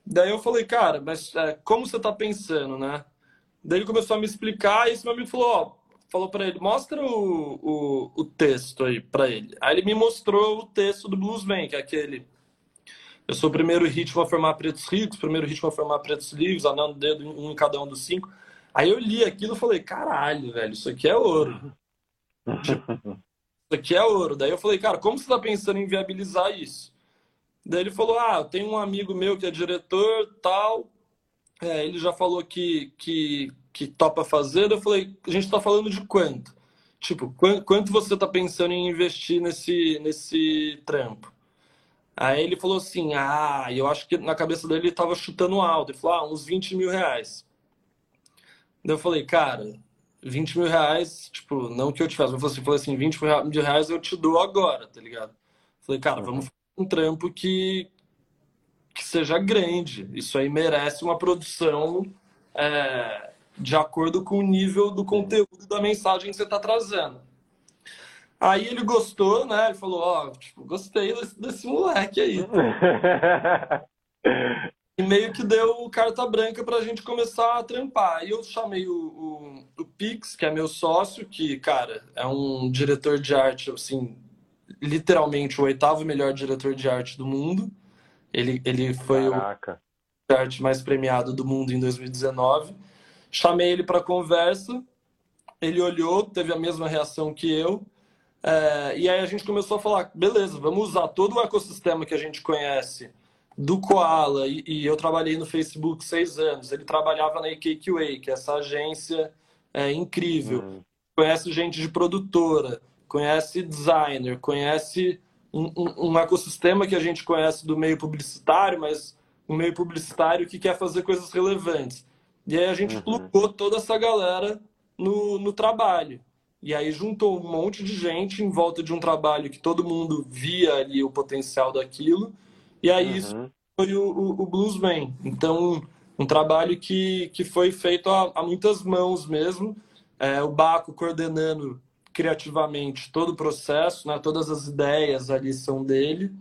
Daí eu falei, cara, mas é, como você está pensando, né? Daí ele começou a me explicar e esse meu amigo falou, ó, falou para ele, mostra o, o, o texto aí para ele. Aí ele me mostrou o texto do Bluesman, que é aquele eu sou o primeiro ritmo a formar pretos ricos, primeiro ritmo a formar pretos livres, anando dedo um em cada um dos cinco. Aí eu li aquilo e falei, caralho, velho, isso aqui é ouro. isso aqui é ouro. Daí eu falei, cara, como você está pensando em viabilizar isso? Daí ele falou, ah, eu tenho um amigo meu que é diretor, tal. É, ele já falou que, que, que topa fazer. Eu falei, a gente está falando de quanto? Tipo, quanto você está pensando em investir nesse, nesse trampo? Aí ele falou assim: Ah, eu acho que na cabeça dele ele tava chutando alto. Ele falou: Ah, uns 20 mil reais. Daí eu falei: Cara, 20 mil reais, tipo, não que eu te faça. Eu falei assim: 20 mil reais eu te dou agora, tá ligado? Eu falei: Cara, vamos fazer um trampo que, que seja grande. Isso aí merece uma produção é, de acordo com o nível do conteúdo da mensagem que você está trazendo. Aí ele gostou, né? Ele falou, ó, oh, tipo, gostei desse, desse moleque aí. e meio que deu carta branca pra gente começar a trampar. Aí eu chamei o, o, o Pix, que é meu sócio, que, cara, é um diretor de arte, assim, literalmente o oitavo melhor diretor de arte do mundo. Ele, ele foi Caraca. o de arte mais premiado do mundo em 2019. Chamei ele para conversa, ele olhou, teve a mesma reação que eu. É, e aí a gente começou a falar, beleza, vamos usar todo o ecossistema que a gente conhece do Koala, e, e eu trabalhei no Facebook seis anos, ele trabalhava na AKQA, que é essa agência é, incrível, uhum. conhece gente de produtora, conhece designer, conhece um, um, um, ecossistema que a gente conhece do meio publicitário, mas um meio publicitário que quer fazer coisas relevantes. E aí a gente uhum. plugou toda essa galera no, no trabalho. E aí juntou um monte de gente em volta de um trabalho que todo mundo via ali o potencial daquilo. E aí uhum. isso foi o, o, o Bluesman. Então, um trabalho que, que foi feito a, a muitas mãos mesmo. É, o Baco coordenando criativamente todo o processo, né? todas as ideias ali são dele.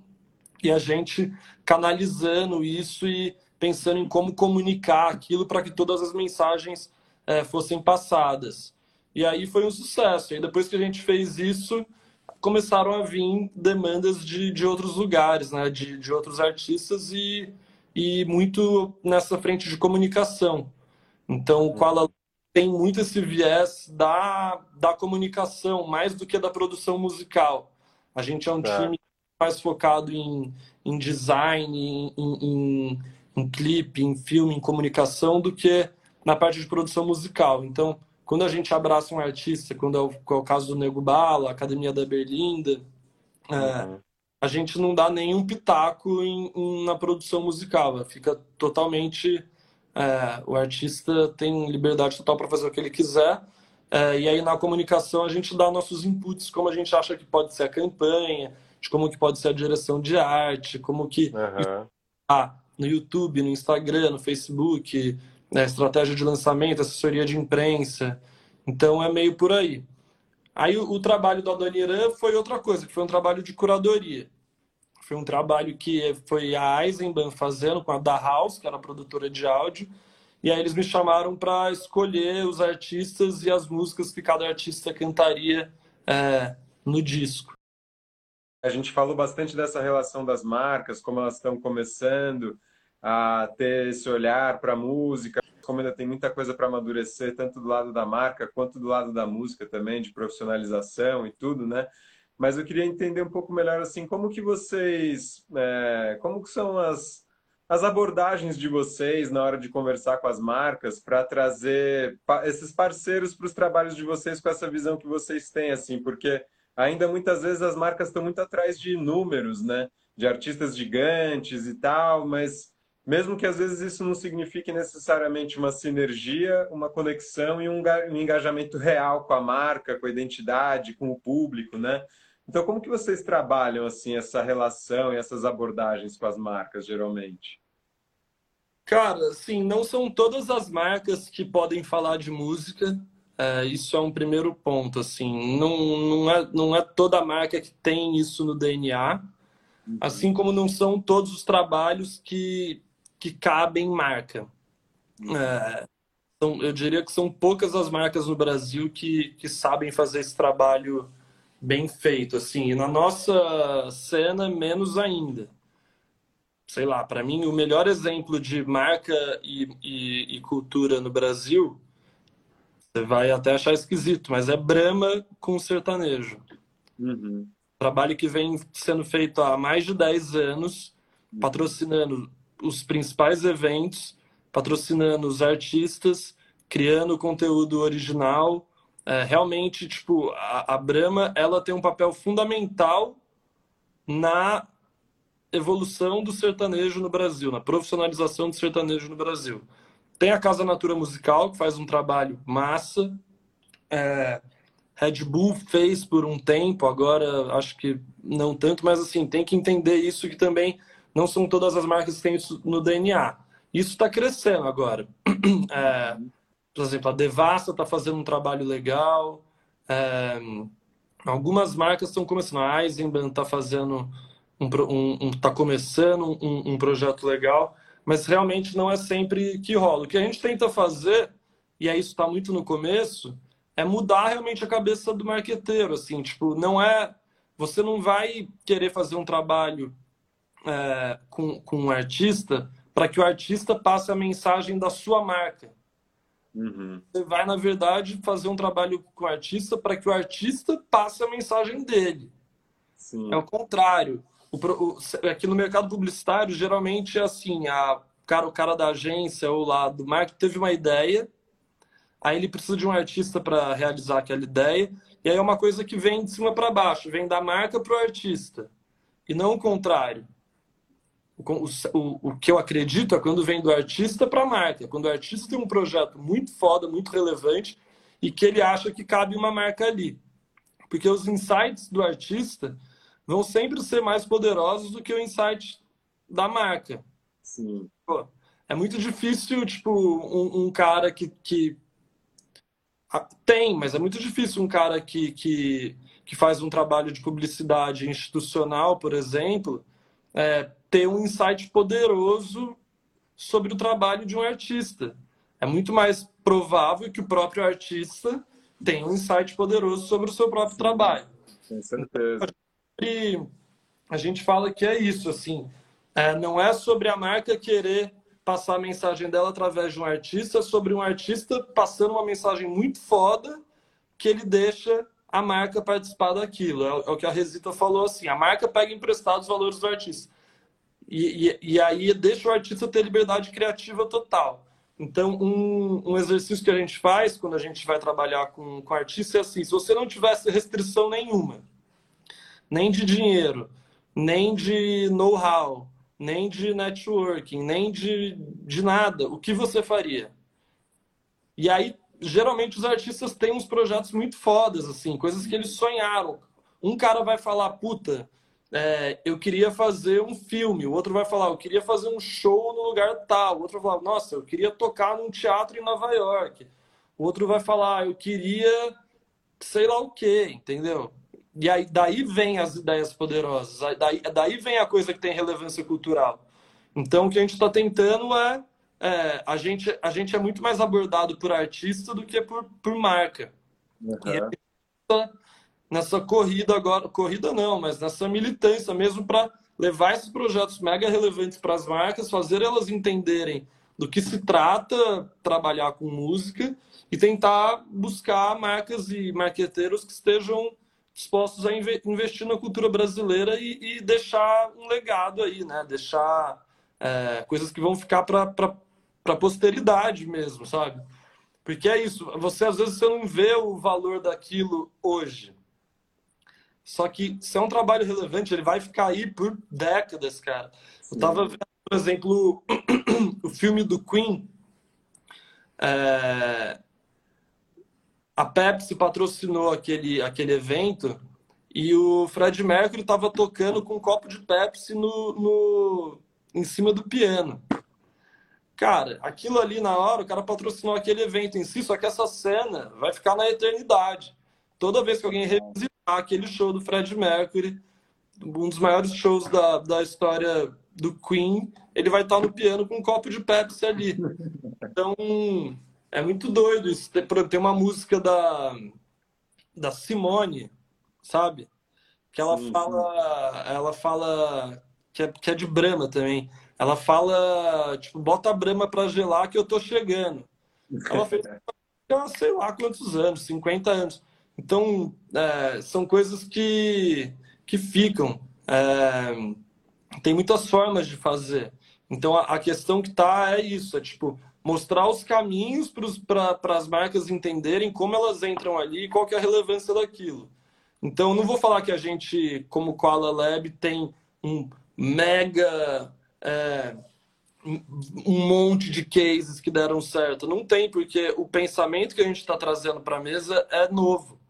E a gente canalizando isso e pensando em como comunicar aquilo para que todas as mensagens é, fossem passadas. E aí foi um sucesso. E depois que a gente fez isso, começaram a vir demandas de, de outros lugares, né? de, de outros artistas. E, e muito nessa frente de comunicação. Então, o Koala tem muito esse viés da, da comunicação, mais do que da produção musical. A gente é um é. time mais focado em, em design, em, em, em clipe, em filme, em comunicação, do que na parte de produção musical. Então, quando a gente abraça um artista, quando é o, é o caso do Nego Bala, Academia da Berlinda, é, uhum. a gente não dá nenhum pitaco em, em, na produção musical. Fica totalmente é, o artista tem liberdade total para fazer o que ele quiser. É, e aí na comunicação a gente dá nossos inputs, como a gente acha que pode ser a campanha, de como que pode ser a direção de arte, como que uhum. ah, no YouTube, no Instagram, no Facebook, né, estratégia de lançamento, assessoria de imprensa. Então é meio por aí. Aí o, o trabalho do Adoniran foi outra coisa, que foi um trabalho de curadoria. Foi um trabalho que foi a Eisenbahn fazendo com a Da House, que era produtora de áudio. E aí eles me chamaram para escolher os artistas e as músicas que cada artista cantaria é, no disco. A gente falou bastante dessa relação das marcas, como elas estão começando a ter esse olhar para a música, como ainda tem muita coisa para amadurecer, tanto do lado da marca quanto do lado da música também, de profissionalização e tudo, né? mas eu queria entender um pouco melhor assim como que vocês, é, como que são as, as abordagens de vocês na hora de conversar com as marcas para trazer esses parceiros para os trabalhos de vocês com essa visão que vocês têm, assim, porque ainda muitas vezes as marcas estão muito atrás de números, né? De artistas gigantes e tal, mas mesmo que às vezes isso não signifique necessariamente uma sinergia, uma conexão e um engajamento real com a marca, com a identidade, com o público, né? Então, como que vocês trabalham assim essa relação e essas abordagens com as marcas, geralmente? Cara, sim, não são todas as marcas que podem falar de música. É, isso é um primeiro ponto, assim. Não, não, é, não é toda marca que tem isso no DNA, uhum. assim como não são todos os trabalhos que, que cabem marca. Uhum. É, então, eu diria que são poucas as marcas no Brasil que, que sabem fazer esse trabalho bem feito, assim. E na nossa cena, menos ainda. Sei lá, para mim, o melhor exemplo de marca e, e, e, cultura no Brasil, você vai até achar esquisito, mas é Brahma com sertanejo. Uhum. Trabalho que vem sendo feito há mais de 10 anos, patrocinando os principais eventos, patrocinando os artistas, criando conteúdo original, é, realmente, tipo, a, a Brahma, ela tem um papel fundamental na evolução do sertanejo no Brasil, na profissionalização do sertanejo no Brasil. Tem a Casa Natura Musical, que faz um trabalho massa. É, Red Bull fez por um tempo, agora acho que não tanto, mas assim, tem que entender isso que também não são todas as marcas que têm isso no DNA. Isso está crescendo agora. É, por exemplo, a Devassa está fazendo um trabalho legal. É, algumas marcas estão começando. A Eisenbahn está fazendo um, um, um tá começando um, um, projeto legal, mas realmente não é sempre que rola. O que a gente tenta fazer, e é isso está muito no começo, é mudar realmente a cabeça do marqueteiro. Assim, tipo, não é. Você não vai querer fazer um trabalho é, com, com um artista para que o artista passe a mensagem da sua marca. Uhum. Você vai, na verdade, fazer um trabalho com o artista para que o artista passe a mensagem dele. Sim. É o contrário. O, o, aqui no mercado publicitário, geralmente é assim: a, cara, o cara da agência ou lá do marketing teve uma ideia, aí ele precisa de um artista para realizar aquela ideia, e aí é uma coisa que vem de cima para baixo, vem da marca para o artista, e não o contrário. O, o, o que eu acredito é quando vem do artista para a marca. Quando o artista tem um projeto muito foda, muito relevante e que ele acha que cabe uma marca ali. Porque os insights do artista vão sempre ser mais poderosos do que o insight da marca. Sim. Pô, é muito difícil, tipo, um, um cara que, que. Tem, mas é muito difícil um cara que, que, que faz um trabalho de publicidade institucional, por exemplo, é, ter um insight poderoso sobre o trabalho de um artista. É muito mais provável que o próprio artista tenha um insight poderoso sobre o seu próprio trabalho. Com certeza. E a gente fala que é isso, assim, É, não é sobre a marca querer passar a mensagem dela através de um artista, é sobre um artista passando uma mensagem muito foda que ele deixa a marca participar daquilo. É, é o que a Resita falou assim: a marca pega emprestados os valores do artista. E, e, e, aí deixa o artista ter liberdade criativa total. Então, um, um, exercício que a gente faz quando a gente vai trabalhar com, com artista é assim: se você não tivesse restrição nenhuma, nem de dinheiro, nem de know-how, nem de networking, nem de, de nada, o que você faria? E aí, geralmente, os artistas têm uns projetos muito fodas, assim, coisas que eles sonharam. Um cara vai falar, puta, é, eu queria fazer um filme. O outro vai falar, eu queria fazer um show no lugar tal. O outro vai falar, nossa, eu queria tocar num teatro em Nova York. O outro vai falar, eu queria sei lá o quê, entendeu? E aí daí vem as ideias poderosas, daí, daí vem a coisa que tem relevância cultural. Então o que a gente está tentando é, é, a, gente, a gente é muito mais abordado por artista do que por, por marca. Uhum. E a gente tá nessa corrida agora, corrida não, mas nessa militância mesmo para levar esses projetos mega relevantes para as marcas, fazer elas entenderem do que se trata trabalhar com música e tentar buscar marcas e marqueteiros que estejam dispostos a investir na cultura brasileira e, e deixar um legado aí, né? Deixar é, coisas que vão ficar para a posteridade mesmo, sabe? Porque é isso, você às vezes você não vê o valor daquilo hoje. Só que se é um trabalho relevante, ele vai ficar aí por décadas, cara. Sim. Eu tava vendo, por exemplo, o filme do Queen. É a Pepsi patrocinou aquele, aquele evento e o Fred Mercury estava tocando com um copo de Pepsi no, no, em cima do piano. Cara, aquilo ali na hora, o cara patrocinou aquele evento em si, só que essa cena vai ficar na eternidade. Toda vez que alguém revisitar aquele show do Fred Mercury, um dos maiores shows da, da história do Queen, ele vai estar no piano com um copo de Pepsi ali. Então, é muito doido isso. Tem uma música da, da Simone, sabe? Que ela sim, fala. Sim. Ela fala. Que é, que é de Brahma também. Ela fala, tipo, bota a Brahma pra gelar que eu tô chegando. Ela fez sei lá quantos anos, 50 anos. Então, é, são coisas que, que ficam. É, tem muitas formas de fazer. Então, a, a questão que tá é isso: é tipo, mostrar os caminhos para as marcas entenderem como elas entram ali e qual que é a relevância daquilo. Então, não vou falar que a gente, como Koala Lab, tem um mega. É, um monte de cases que deram certo. Não tem, porque o pensamento que a gente está trazendo para a mesa é novo,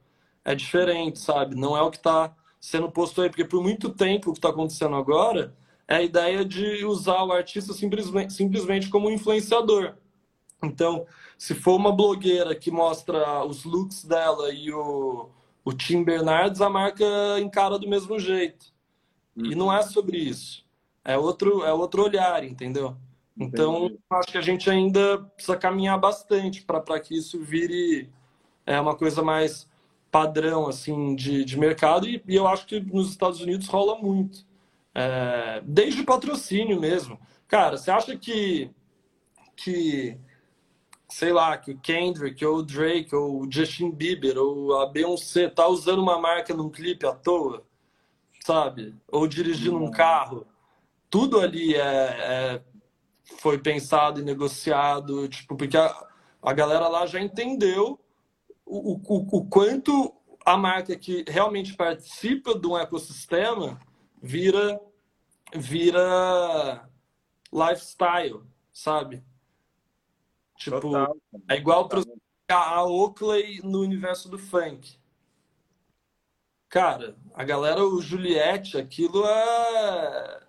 é diferente, sabe? Não é o que está sendo posto aí, porque por muito tempo o que está acontecendo agora é a ideia de usar o artista simplesmente, simplesmente como influenciador. Então, se for uma blogueira que mostra os looks dela e o, o Tim Bernardes, a marca encara do mesmo jeito. E não é sobre isso. É outro, é outro olhar, entendeu? Então, Entendi. acho que a gente ainda precisa caminhar bastante para que isso vire é, uma coisa mais padrão assim de, de mercado. E, e eu acho que nos Estados Unidos rola muito. É, desde o patrocínio mesmo. Cara, você acha que, que sei lá, que o Kendrick, ou o Drake, ou o Justin Bieber, ou a Beyoncé tá usando uma marca num clipe à toa, sabe? Ou dirigindo um carro. Tudo ali é, é foi pensado e negociado, tipo, porque a, a galera lá já entendeu o, o, o quanto a marca que realmente participa de um ecossistema vira vira lifestyle, sabe? Tipo, Total. é igual para a Oakley no universo do funk. Cara, a galera, o Juliette, aquilo é.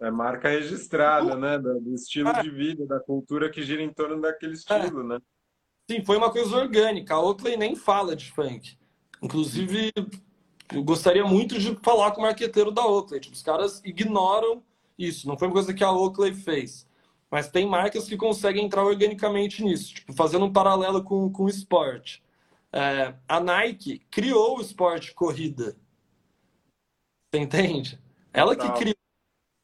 É marca registrada, né? Do, estilo é. de vida, da cultura que gira em torno daquele estilo, é. né? Sim, foi uma coisa orgânica. A Oakley nem fala de funk. Inclusive, eu gostaria muito de falar com o marqueteiro da Oakley. Tipo, os caras ignoram isso. Não foi uma coisa que a Oakley fez. Mas tem marcas que conseguem entrar organicamente nisso, tipo, fazendo um paralelo com, com o esporte. É, a Nike criou o esporte corrida. Você entende? Ela que criou.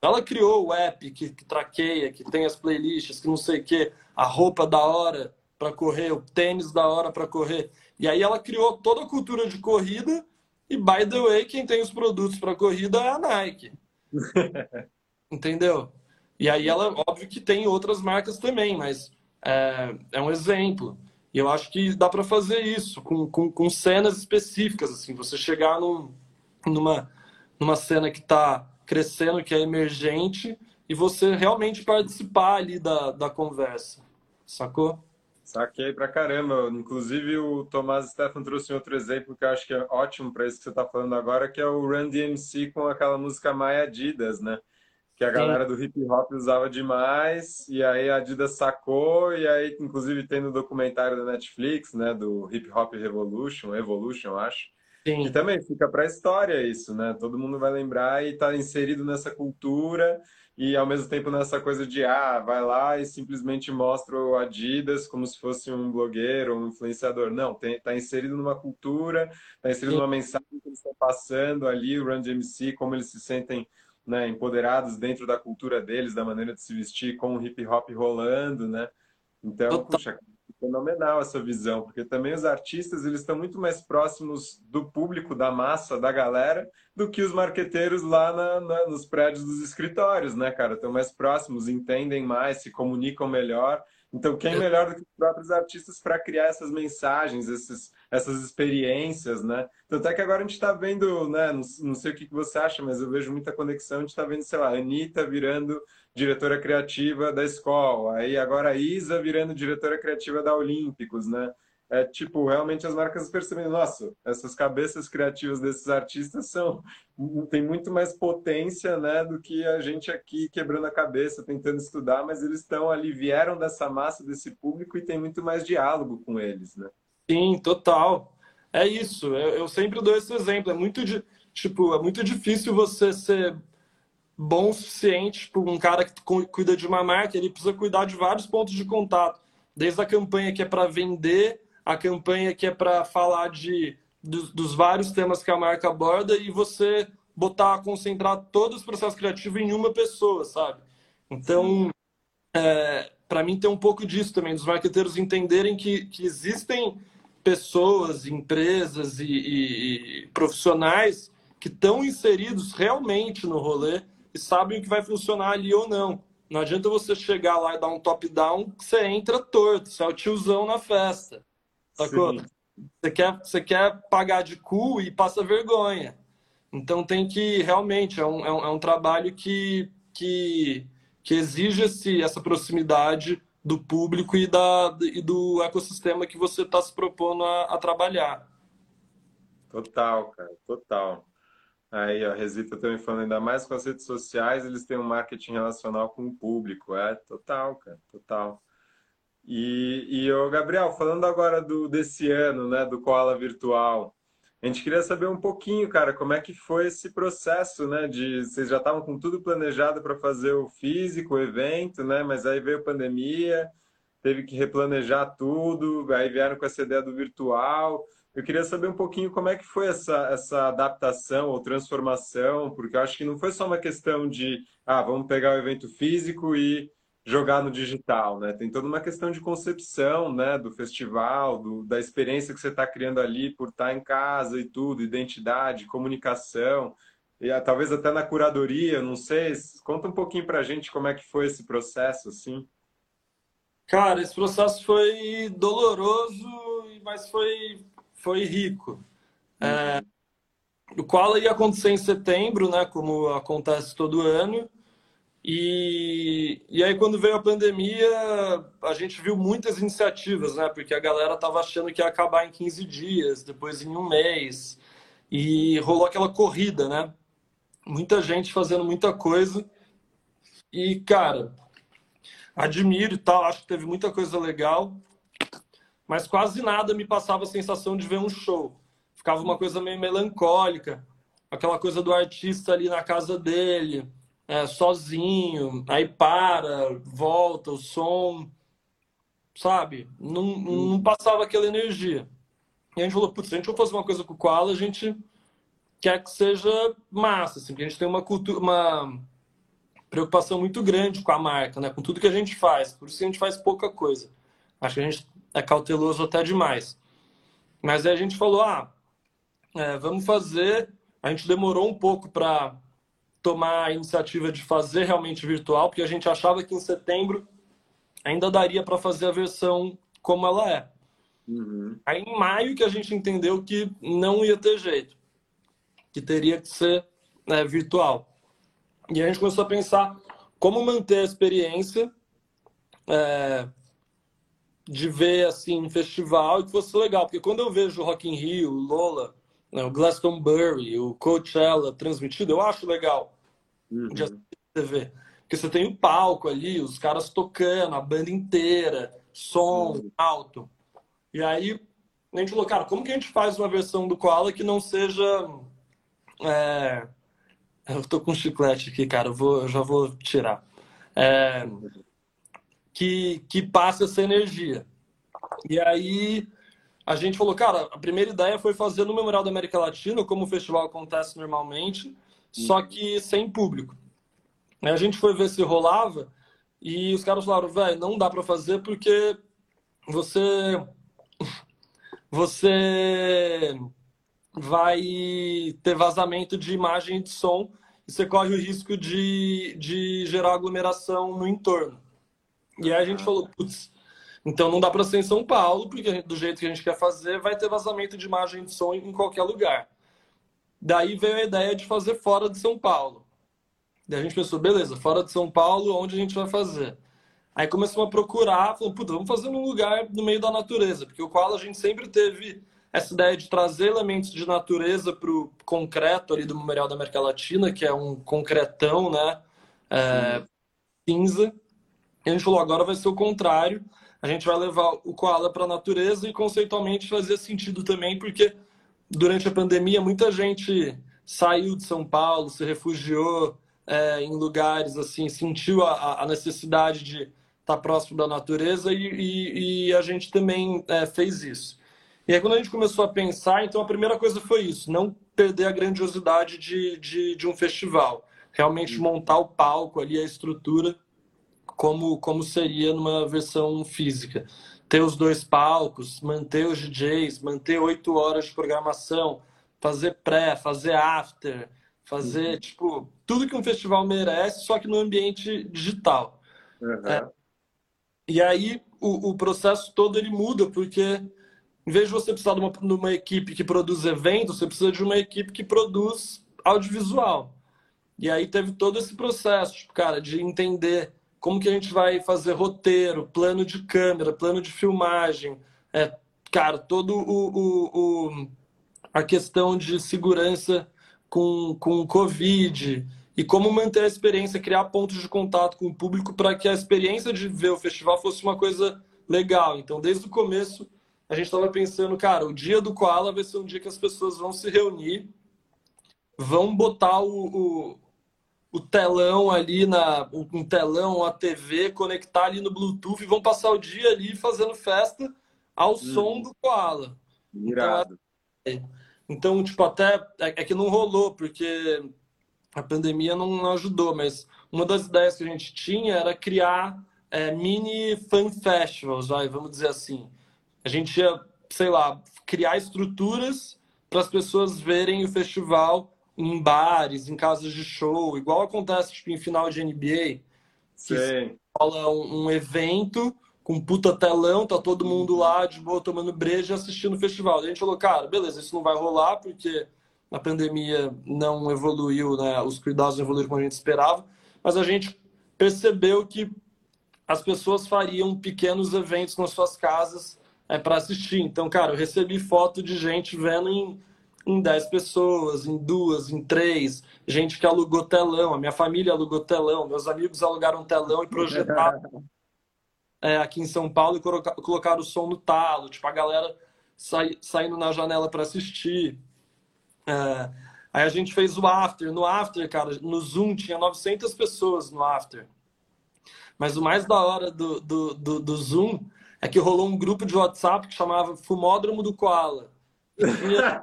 Ela criou o app que, que traqueia, que tem as playlists, que não sei o quê, a roupa da hora para correr, o tênis da hora para correr. E aí ela criou toda a cultura de corrida e, by the way, quem tem os produtos para corrida é a Nike. Entendeu? E aí ela, óbvio que tem outras marcas também, mas é, é um exemplo. E eu acho que dá para fazer isso com, com, com, cenas específicas, assim, você chegar num, numa, numa cena que está crescendo, que é emergente, e você realmente participar ali da, da conversa, sacou? Saquei pra caramba. Inclusive, o Tomás Stefan trouxe outro exemplo que eu acho que é ótimo para isso que você está falando agora, que é o Run DMC com aquela música My Adidas, né? Que a galera do hip hop usava demais, e aí a Adidas sacou, e aí, inclusive, tem no documentário da Netflix, né? Do Hip Hop Revolution, Evolution, acho. Sim. Que também fica para a história isso, né? Todo mundo vai lembrar e tá inserido nessa cultura e ao mesmo tempo nessa coisa de ah, vai lá e simplesmente mostra o Adidas como se fosse um blogueiro um influenciador. Não, tem, tá inserido numa cultura, tá inserido Sim. numa mensagem que eles estão passando ali, o Run DMC, como eles se sentem né, empoderados dentro da cultura deles, da maneira de se vestir, com o hip hop rolando, né? Então, Total. puxa, fenomenal essa visão, porque também os artistas eles estão muito mais próximos do público, da massa, da galera, do que os marqueteiros lá na, na, nos prédios dos escritórios, né, cara? Estão mais próximos, entendem mais, se comunicam melhor. Então, quem é melhor do que os próprios artistas para criar essas mensagens, esses, essas experiências, né? Tanto é que agora a gente está vendo, né? Não, não, sei o que você acha, mas eu vejo muita conexão. A gente está vendo, sei lá, a Anitta virando diretora criativa da escola, aí agora a Isa virando diretora criativa da Olímpicos, né? É tipo, realmente as marcas percebendo, nossa, essas cabeças criativas desses artistas são tem muito mais potência, né, do que a gente aqui quebrando a cabeça, tentando estudar, mas eles estão ali, vieram dessa massa desse público e tem muito mais diálogo com eles, né? Sim, total. É isso. Eu, eu sempre dou esse exemplo. É muito de, tipo, é muito difícil você ser bom o suficiente, tipo, um cara que cuida de uma marca, ele precisa cuidar de vários pontos de contato, desde a campanha que é para vender, a campanha que é para falar de dos, dos, vários temas que a marca aborda e você botar, concentrar todos os processos criativos em uma pessoa, sabe? Então, é, para mim tem um pouco disso também, dos marqueteiros entenderem que, que existem pessoas, empresas e, e, e profissionais que estão inseridos realmente no rolê e sabem o que vai funcionar ali ou não. Não adianta você chegar lá e dar um top-down que você entra torto, você é o tiozão na festa. Sacou? Você quer, você quer pagar de cu e passa vergonha. Então tem que, realmente, é um, é um, é um trabalho que, que, que exige esse, essa proximidade do público e, da, e do ecossistema que você está se propondo a, a trabalhar. Total, cara, total. Aí, a Resita também falando, ainda mais com as redes sociais, eles têm um marketing relacional com o público. É, total, cara, total. E, e o Gabriel, falando agora do desse ano, né, do Koala Virtual, a gente queria saber um pouquinho, cara, como é que foi esse processo, né, de vocês já estavam com tudo planejado para fazer o físico, o evento, né, mas aí veio a pandemia, teve que replanejar tudo, aí vieram com essa ideia do virtual. Eu queria saber um pouquinho como é que foi essa, essa adaptação ou transformação, porque eu acho que não foi só uma questão de, ah, vamos pegar o evento físico e jogar no digital, né? Tem toda uma questão de concepção, né, do festival, do, da experiência que você está criando ali por estar em casa e tudo, identidade, comunicação, e ah, talvez até na curadoria, não sei. Conta um pouquinho para a gente como é que foi esse processo, assim. Cara, esse processo foi doloroso, mas foi foi rico. É, o qual ia acontecer em setembro, né, como acontece todo ano. E, e aí, quando veio a pandemia, a gente viu muitas iniciativas, né? Porque a galera tava achando que ia acabar em 15 dias, depois em um mês. E rolou aquela corrida, né? Muita gente fazendo muita coisa. E, cara, admiro e tal, acho que teve muita coisa legal mas quase nada me passava a sensação de ver um show. Ficava uma coisa meio melancólica, aquela coisa do artista ali na casa dele, é, sozinho, aí para, volta, o som, sabe? Não, não passava aquela energia. E a gente falou, putz, se a gente for fazer uma coisa com o Koala, a gente quer que seja massa, assim, que a gente tem uma cultura, uma, preocupação muito grande com a marca, né? Com tudo que a gente faz. Por isso que a gente faz pouca coisa. Acho que a gente é cauteloso até demais. Mas aí a gente falou, ah, é, vamos fazer. A gente demorou um pouco para tomar a iniciativa de fazer realmente virtual, porque a gente achava que em setembro ainda daria para fazer a versão como ela é. Uhum. Aí em maio que a gente entendeu que não ia ter jeito, que teria que ser né, virtual. E a gente começou a pensar como manter a experiência é, de ver assim um festival e que fosse legal, porque quando eu vejo Rock in Rio, Lola, né, o Glastonbury, o Coachella transmitido, eu acho legal uhum. de assistir TV. Porque você tem o palco ali, os caras tocando, a banda inteira, som uhum. alto. E aí a gente falou, cara, como que a gente faz uma versão do Koala que não seja. É... Eu tô com um chiclete aqui, cara, eu, vou, eu já vou tirar. É... Que, que passe essa energia. E aí a gente falou, cara, a primeira ideia foi fazer no Memorial da América Latina, como o festival acontece normalmente, só uhum. que sem público. Aí a gente foi ver se rolava e os caras falaram, velho, não dá para fazer porque você você vai ter vazamento de imagem e de som e você corre o risco de, de gerar aglomeração no entorno. E aí a gente falou, putz, então não dá para ser em São Paulo, porque gente, do jeito que a gente quer fazer, vai ter vazamento de imagem de som em qualquer lugar. Daí veio a ideia de fazer fora de São Paulo. Daí a gente pensou, beleza, fora de São Paulo, onde a gente vai fazer? Aí começamos a procurar, falou, puta, vamos fazer num lugar no meio da natureza, porque o qual a gente sempre teve essa ideia de trazer elementos de natureza para o concreto ali do Memorial da América Latina, que é um concretão, né, é, cinza. E a gente falou, agora vai ser o contrário, a gente vai levar o koala para a natureza e conceitualmente fazia sentido também, porque durante a pandemia muita gente saiu de São Paulo, se refugiou é, em lugares assim, sentiu a, a necessidade de estar tá próximo da natureza e, e, e a gente também é, fez isso. E aí, quando a gente começou a pensar, então a primeira coisa foi isso: não perder a grandiosidade de, de, de um festival. Realmente uhum. montar o palco ali, a estrutura, como, como seria numa versão física. Ter os dois palcos, manter os DJs, manter oito horas de programação, fazer pré, fazer after, fazer, uhum. tipo, tudo que um festival merece, só que no ambiente digital. Uhum. É, e aí o, o, processo todo ele muda, porque em vez de você precisar de uma, de uma equipe que produz eventos, você precisa de uma equipe que produz audiovisual. E aí teve todo esse processo, tipo, cara, de entender como que a gente vai fazer roteiro, plano de câmera, plano de filmagem, é, cara, todo o, o, o a questão de segurança com, com Covid, e como manter a experiência, criar pontos de contato com o público para que a experiência de ver o festival fosse uma coisa legal. Então, desde o começo, a gente estava pensando, cara, o dia do Koala vai ser um dia que as pessoas vão se reunir, vão botar o, o, o telão ali, na, um telão, a TV, conectar ali no Bluetooth e vão passar o dia ali fazendo festa ao hum. som do Koala. Irado. Então, então, tipo, até é, é que não rolou, porque a pandemia não, ajudou, mas uma das ideias que a gente tinha era criar é, mini fan festivals, vai, vamos dizer assim. A gente ia, sei lá, criar estruturas para as pessoas verem o festival em bares, em casas de show, igual acontece tipo, em final de NBA. Sim. Rola um, um evento com puta telão, tá todo mundo lá de boa tomando breja assistindo o festival. a gente falou, cara, beleza, isso não vai rolar porque a pandemia não evoluiu, né? os cuidados não evoluíram como a gente esperava, mas a gente percebeu que as pessoas fariam pequenos eventos nas suas casas é, para assistir. Então, cara, eu recebi foto de gente vendo em, em 10 pessoas, em duas, em três, gente que alugou telão, a minha família alugou telão, meus amigos alugaram telão e projetaram é, aqui em São Paulo e colocaram o som no talo, tipo, a galera saindo na janela para assistir. É, aí a gente fez o after. No after, cara, no Zoom tinha 900 pessoas no after. Mas o mais da hora do, do, do, do Zoom é que rolou um grupo de WhatsApp que chamava Fumódromo do Koala. Tinha,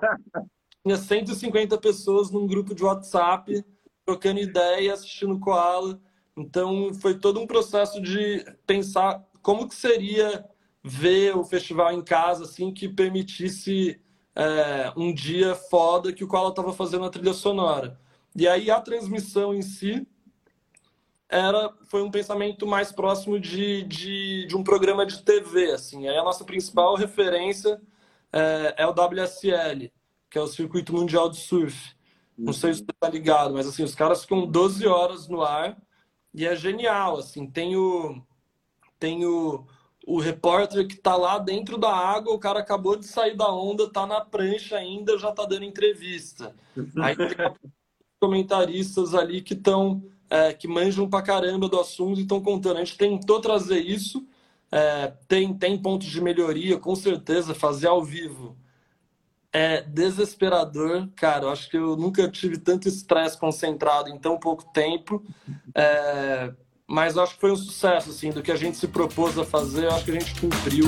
tinha 150 pessoas num grupo de WhatsApp trocando ideia, assistindo Koala. Então foi todo um processo de pensar como que seria ver o festival em casa, assim, que permitisse é, um dia foda que o ela estava fazendo a trilha sonora. E aí a transmissão em si era foi um pensamento mais próximo de, de, de um programa de TV, assim. Aí a nossa principal referência é, é o WSL, que é o Circuito Mundial de Surf. Não sei se você tá ligado, mas assim, os caras ficam 12 horas no ar e é genial, assim, tem o tem o, o repórter que tá lá dentro da água, o cara acabou de sair da onda, tá na prancha ainda, já tá dando entrevista. Aí tem comentaristas ali que estão é, que manjam pra caramba do assunto e estão contando. A gente tentou trazer isso, é, tem, tem pontos de melhoria, com certeza, fazer ao vivo é desesperador, cara. Eu acho que eu nunca tive tanto estresse concentrado em tão pouco tempo. É, mas acho que foi um sucesso, assim, do que a gente se propôs a fazer. Acho que a gente cumpriu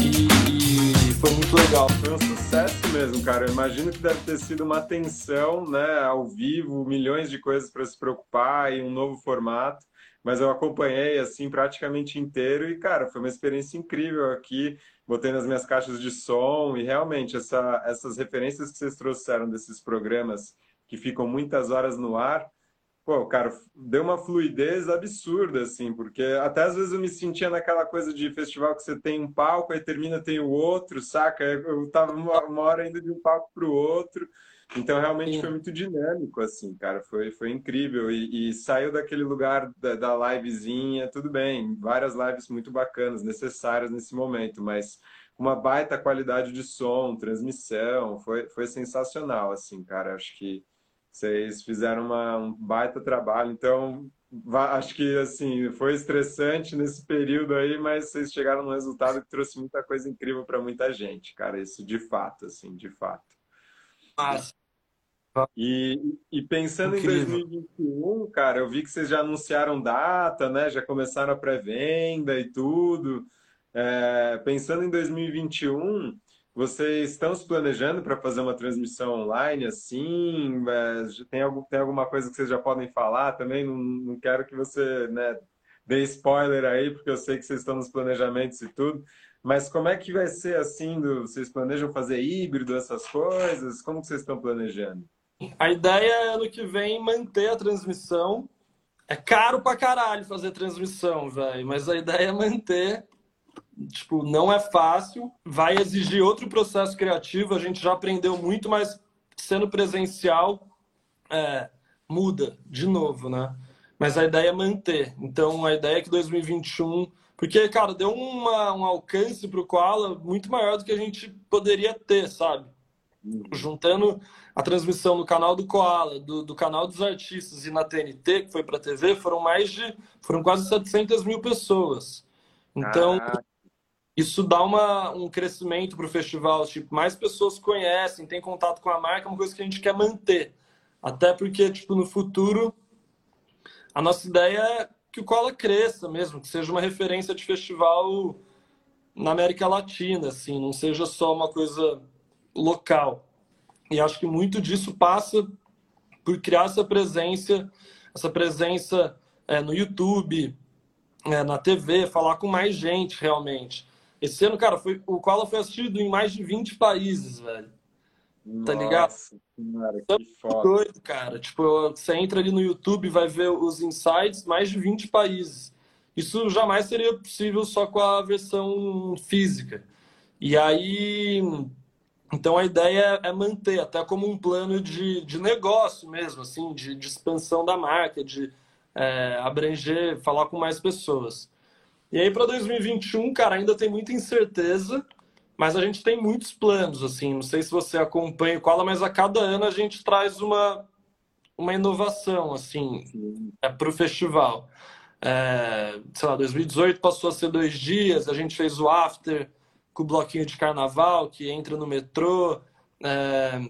e, e foi muito legal. Foi um sucesso mesmo, cara. Eu imagino que deve ter sido uma tensão, né, ao vivo, milhões de coisas para se preocupar e um novo formato mas eu acompanhei assim praticamente inteiro e cara, foi uma experiência incrível aqui. Botei nas minhas caixas de som e realmente essa, essas referências que vocês trouxeram desses programas que ficam muitas horas no ar, pô, cara, deu uma fluidez absurda assim, porque até às vezes eu me sentia naquela coisa de festival que você tem um palco aí termina tem o outro, saca? Eu tava uma, hora indo de um palco para o outro. Então, realmente foi muito dinâmico, assim, cara. Foi, foi incrível. E, e saiu daquele lugar da, da, livezinha, tudo bem. Várias lives muito bacanas, necessárias nesse momento, mas uma baita qualidade de som, transmissão. Foi, foi sensacional, assim, cara. Acho que vocês fizeram uma, um baita trabalho. Então, acho que, assim, foi estressante nesse período aí, mas vocês chegaram num resultado que trouxe muita coisa incrível para muita gente, cara. Isso de fato, assim, de fato. Massa. E, e pensando Incrível. em 2021, cara, eu vi que vocês já anunciaram data, né? Já começaram a pré-venda e tudo. É, pensando em 2021, vocês estão se planejando para fazer uma transmissão online assim? Tem, algum, tem alguma coisa que vocês já podem falar também? Não, não quero que você né, dê spoiler aí, porque eu sei que vocês estão nos planejamentos e tudo. Mas como é que vai ser assim? Do, vocês planejam fazer híbrido, essas coisas? Como vocês estão planejando? A ideia é ano que vem manter a transmissão. É caro pra caralho fazer transmissão, velho, mas a ideia é manter. Tipo, não é fácil, vai exigir outro processo criativo. A gente já aprendeu muito, mas sendo presencial, é, muda de novo, né? Mas a ideia é manter. Então, a ideia é que 2021 porque, cara, deu uma, um alcance para o Koala muito maior do que a gente poderia ter, sabe? Juntando a transmissão no canal do Koala, do, do canal dos artistas e na TNT, que foi para TV, foram mais de. foram quase 700 mil pessoas. Então, isso dá uma, um crescimento para o festival. Tipo, mais pessoas conhecem, têm contato com a marca, é uma coisa que a gente quer manter. Até porque, tipo, no futuro, a nossa ideia é que o Cola cresça mesmo, que seja uma referência de festival na América Latina, assim, não seja só uma coisa local. E acho que muito disso passa por criar essa presença, essa presença é, no YouTube, é, na TV, falar com mais gente realmente. Esse ano, cara, foi, o Koala foi assistido em mais de 20 países, velho. Tá ligado? Cara, que foda. doido, cara. Tipo, você entra ali no YouTube vai ver os insights, mais de 20 países. Isso jamais seria possível só com a versão física. E aí, então a ideia é manter, até como um plano de, de negócio mesmo, assim, de, de expansão da marca, de é, abranger, falar com mais pessoas. E aí para 2021, cara, ainda tem muita incerteza, mas a gente tem muitos planos, assim. Não sei se você acompanha o Koala, mas a cada ano a gente traz uma, uma inovação, assim, é, para o festival. É, sei lá, 2018 passou a ser dois dias, a gente fez o after com o bloquinho de carnaval, que entra no metrô. É,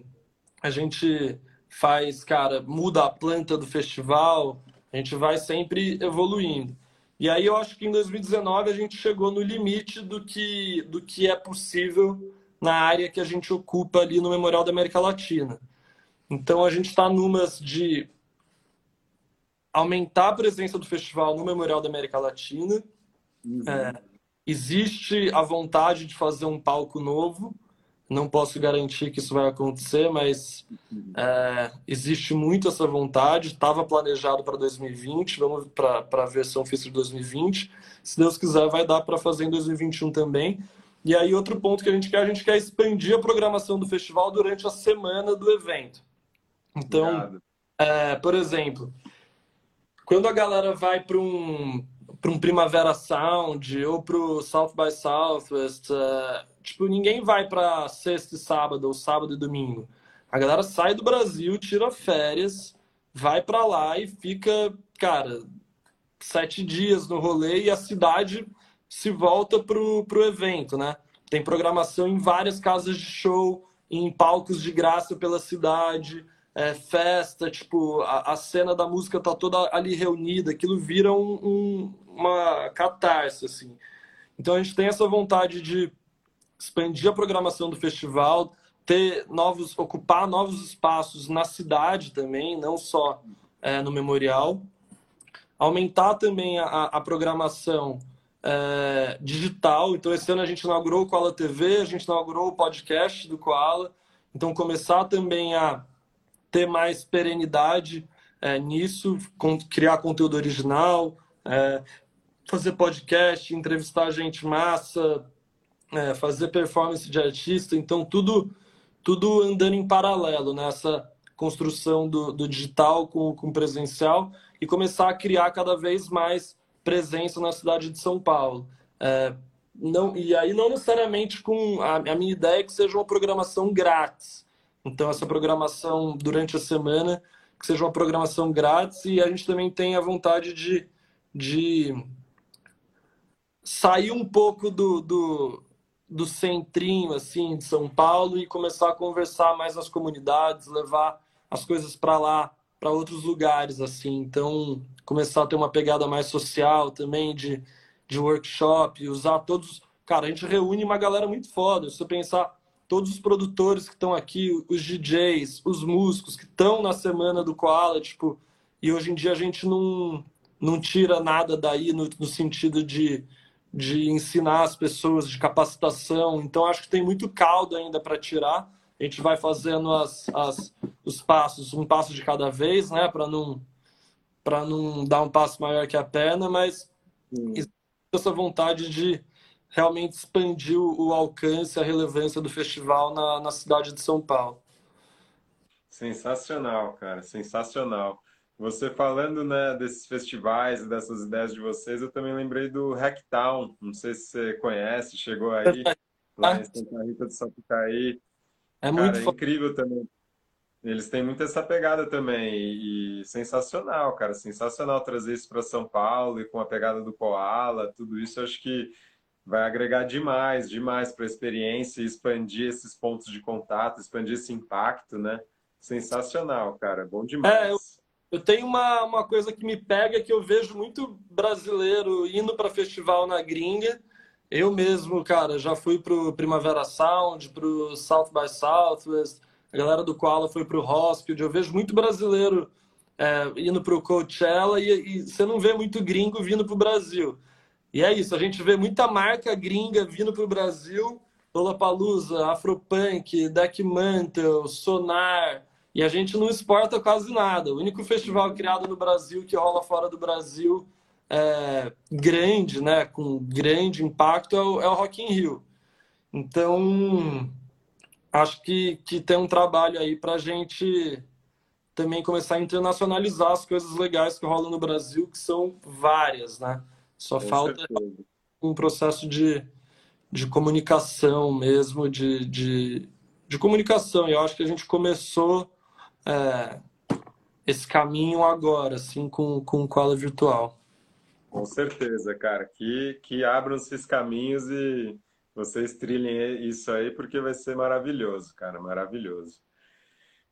a gente faz, cara, muda a planta do festival, a gente vai sempre evoluindo. E aí eu acho que em 2019 a gente chegou no limite do que, do que é possível na área que a gente ocupa ali no Memorial da América Latina. Então a gente está numas de aumentar a presença do festival no Memorial da América Latina. Uhum. É, existe a vontade de fazer um palco novo. Não posso garantir que isso vai acontecer, mas é, existe muito essa vontade. Estava planejado para 2020, vamos para a versão FISC de 2020. Se Deus quiser, vai dar para fazer em 2021 também. E aí, outro ponto que a gente quer, a gente quer expandir a programação do festival durante a semana do evento. Então, é, por exemplo, quando a galera vai para um, um Primavera Sound ou para o South by Southwest, uh, tipo, ninguém vai para sexta e sábado ou sábado e domingo. A galera sai do Brasil, tira férias, vai para lá e fica, cara, sete dias no rolê e a cidade se volta pro, pro evento, né? Tem programação em várias casas de show, em palcos de graça pela cidade é, festa, tipo, a, a, cena da música tá toda ali reunida, aquilo vira um, um, uma catarse, assim. Então a gente tem essa vontade de expandir a programação do festival, ter novos, ocupar novos espaços na cidade também, não só é, no memorial, aumentar também a, a programação é, digital. Então esse ano a gente inaugurou o Koala TV, a gente inaugurou o podcast do Koala. Então começar também a ter mais perenidade é, nisso, com, criar conteúdo original, é, fazer podcast, entrevistar gente massa, é, fazer performance de artista. Então, tudo, tudo andando em paralelo nessa construção do, do digital com, com presencial e começar a criar cada vez mais presença na cidade de São Paulo. É, não, e aí não necessariamente com a, a minha ideia é que seja uma programação grátis, então, essa programação durante a semana, que seja uma programação grátis e a gente também tem a vontade de, de sair um pouco do, do, do centrinho, assim, de São Paulo e começar a conversar mais nas comunidades, levar as coisas para lá, para outros lugares, assim. Então, começar a ter uma pegada mais social também, de, de workshop, usar todos... Cara, a gente reúne uma galera muito foda. Se você pensar todos os produtores que estão aqui, os DJs, os músicos que estão na semana do Koala, tipo, e hoje em dia a gente não, não tira nada daí no, no sentido de, de ensinar as pessoas, de capacitação. Então acho que tem muito caldo ainda para tirar. A gente vai fazendo as, as, os passos, um passo de cada vez, né, para não para não dar um passo maior que a perna, mas hum. essa vontade de realmente expandiu o alcance, a relevância do festival na, na cidade de São Paulo. Sensacional, cara, sensacional. Você falando né, desses festivais e dessas ideias de vocês, eu também lembrei do Hacktown. Não sei se você conhece, chegou aí lá em Santa Rita do Sapucaí. É muito cara, é incrível também. Eles têm muito essa pegada também e, e sensacional, cara, sensacional trazer isso para São Paulo e com a pegada do Koala, tudo isso. Acho que vai agregar demais, demais para a experiência e expandir esses pontos de contato, expandir esse impacto, né? Sensacional, cara, bom demais. É, eu, eu tenho uma, uma coisa que me pega que eu vejo muito brasileiro indo para festival na gringa. Eu mesmo, cara, já fui pro Primavera Sound, pro South by Southwest, a galera do Koala foi pro Hospital. Eu vejo muito brasileiro é, indo pro Coachella e, e você não vê muito gringo vindo pro Brasil. E é isso, a gente vê muita marca gringa vindo para o Brasil, Lollapalooza, Afropunk, Deck Mantle, Sonar, e a gente não exporta quase nada. O único festival criado no Brasil que rola fora do Brasil é, grande, né, com grande impacto, é o, é o Rock in Rio. Então, acho que, que tem um trabalho aí para a gente também começar a internacionalizar as coisas legais que rolam no Brasil, que são várias, né? Só Com falta certeza. um processo de, de comunicação mesmo, de, de, de comunicação. E eu acho que a gente começou é, esse caminho agora, assim, com, com Koala Virtual. Com certeza, cara. Que, que abram esses caminhos e vocês trilhem isso aí, porque vai ser maravilhoso, cara, maravilhoso.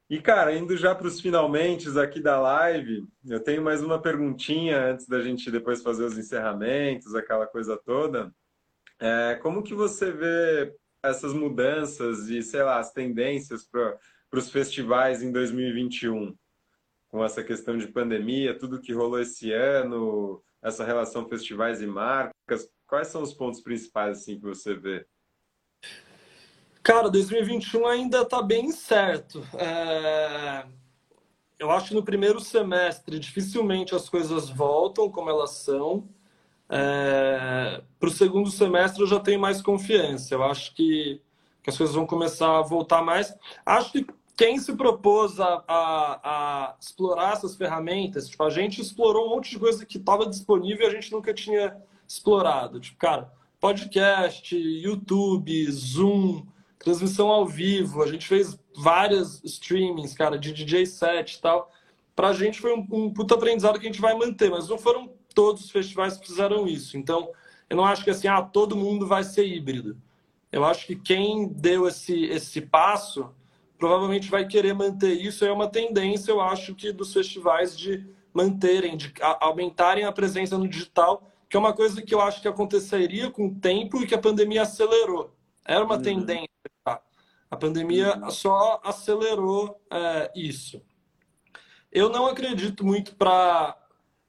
E, cara, indo já para os finalmente aqui da live, eu tenho mais uma perguntinha antes da gente depois fazer os encerramentos, aquela coisa toda. É, como que você vê essas mudanças e, sei lá, as tendências para os festivais em 2021? com essa questão de pandemia, tudo que rolou esse ano, essa relação festivais e marcas? Quais são os pontos principais assim que você vê? Cara, 2021 ainda está bem incerto. É... Eu acho que no primeiro semestre dificilmente as coisas voltam como elas são. É... Para o segundo semestre eu já tenho mais confiança. Eu acho que, que as coisas vão começar a voltar mais. Acho que quem se propôs a, a, a, explorar essas ferramentas, tipo, a gente explorou um monte de coisa que estava disponível e a gente nunca tinha explorado. Tipo, cara, podcast, YouTube, Zoom, transmissão ao vivo, a gente fez várias streamings, cara, de DJ set e tal. Pra gente foi um, um puta aprendizado que a gente vai manter, mas não foram todos os festivais que fizeram isso. Então, eu não acho que assim, ah, todo mundo vai ser híbrido. Eu acho que quem deu esse, esse passo provavelmente vai querer manter isso. É uma tendência, eu acho, que dos festivais de manterem, de aumentarem a presença no digital, que é uma coisa que eu acho que aconteceria com o tempo e que a pandemia acelerou. Era uma uhum. tendência. Tá? A pandemia uhum. só acelerou é, isso. Eu não acredito muito para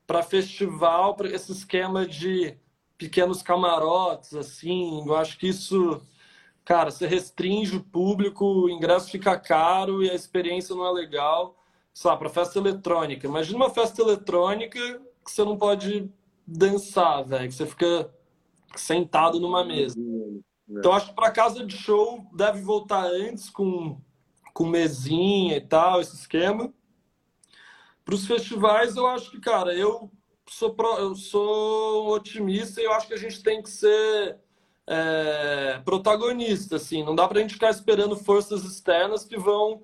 para festival, para esse esquema de pequenos camarotes, assim. Eu acho que isso cara, você restringe o público, o ingresso fica caro e a experiência não é legal. Lá, para festa eletrônica. Imagina uma festa eletrônica que você não pode dançar, velho, que você fica sentado numa mesa. Então acho que para casa de show deve voltar antes com com mesinha e tal, esse esquema. Para os festivais, eu acho que, cara, eu sou, pro, eu sou otimista e eu acho que a gente tem que ser é, protagonista, assim. Não dá para a gente ficar esperando forças externas que vão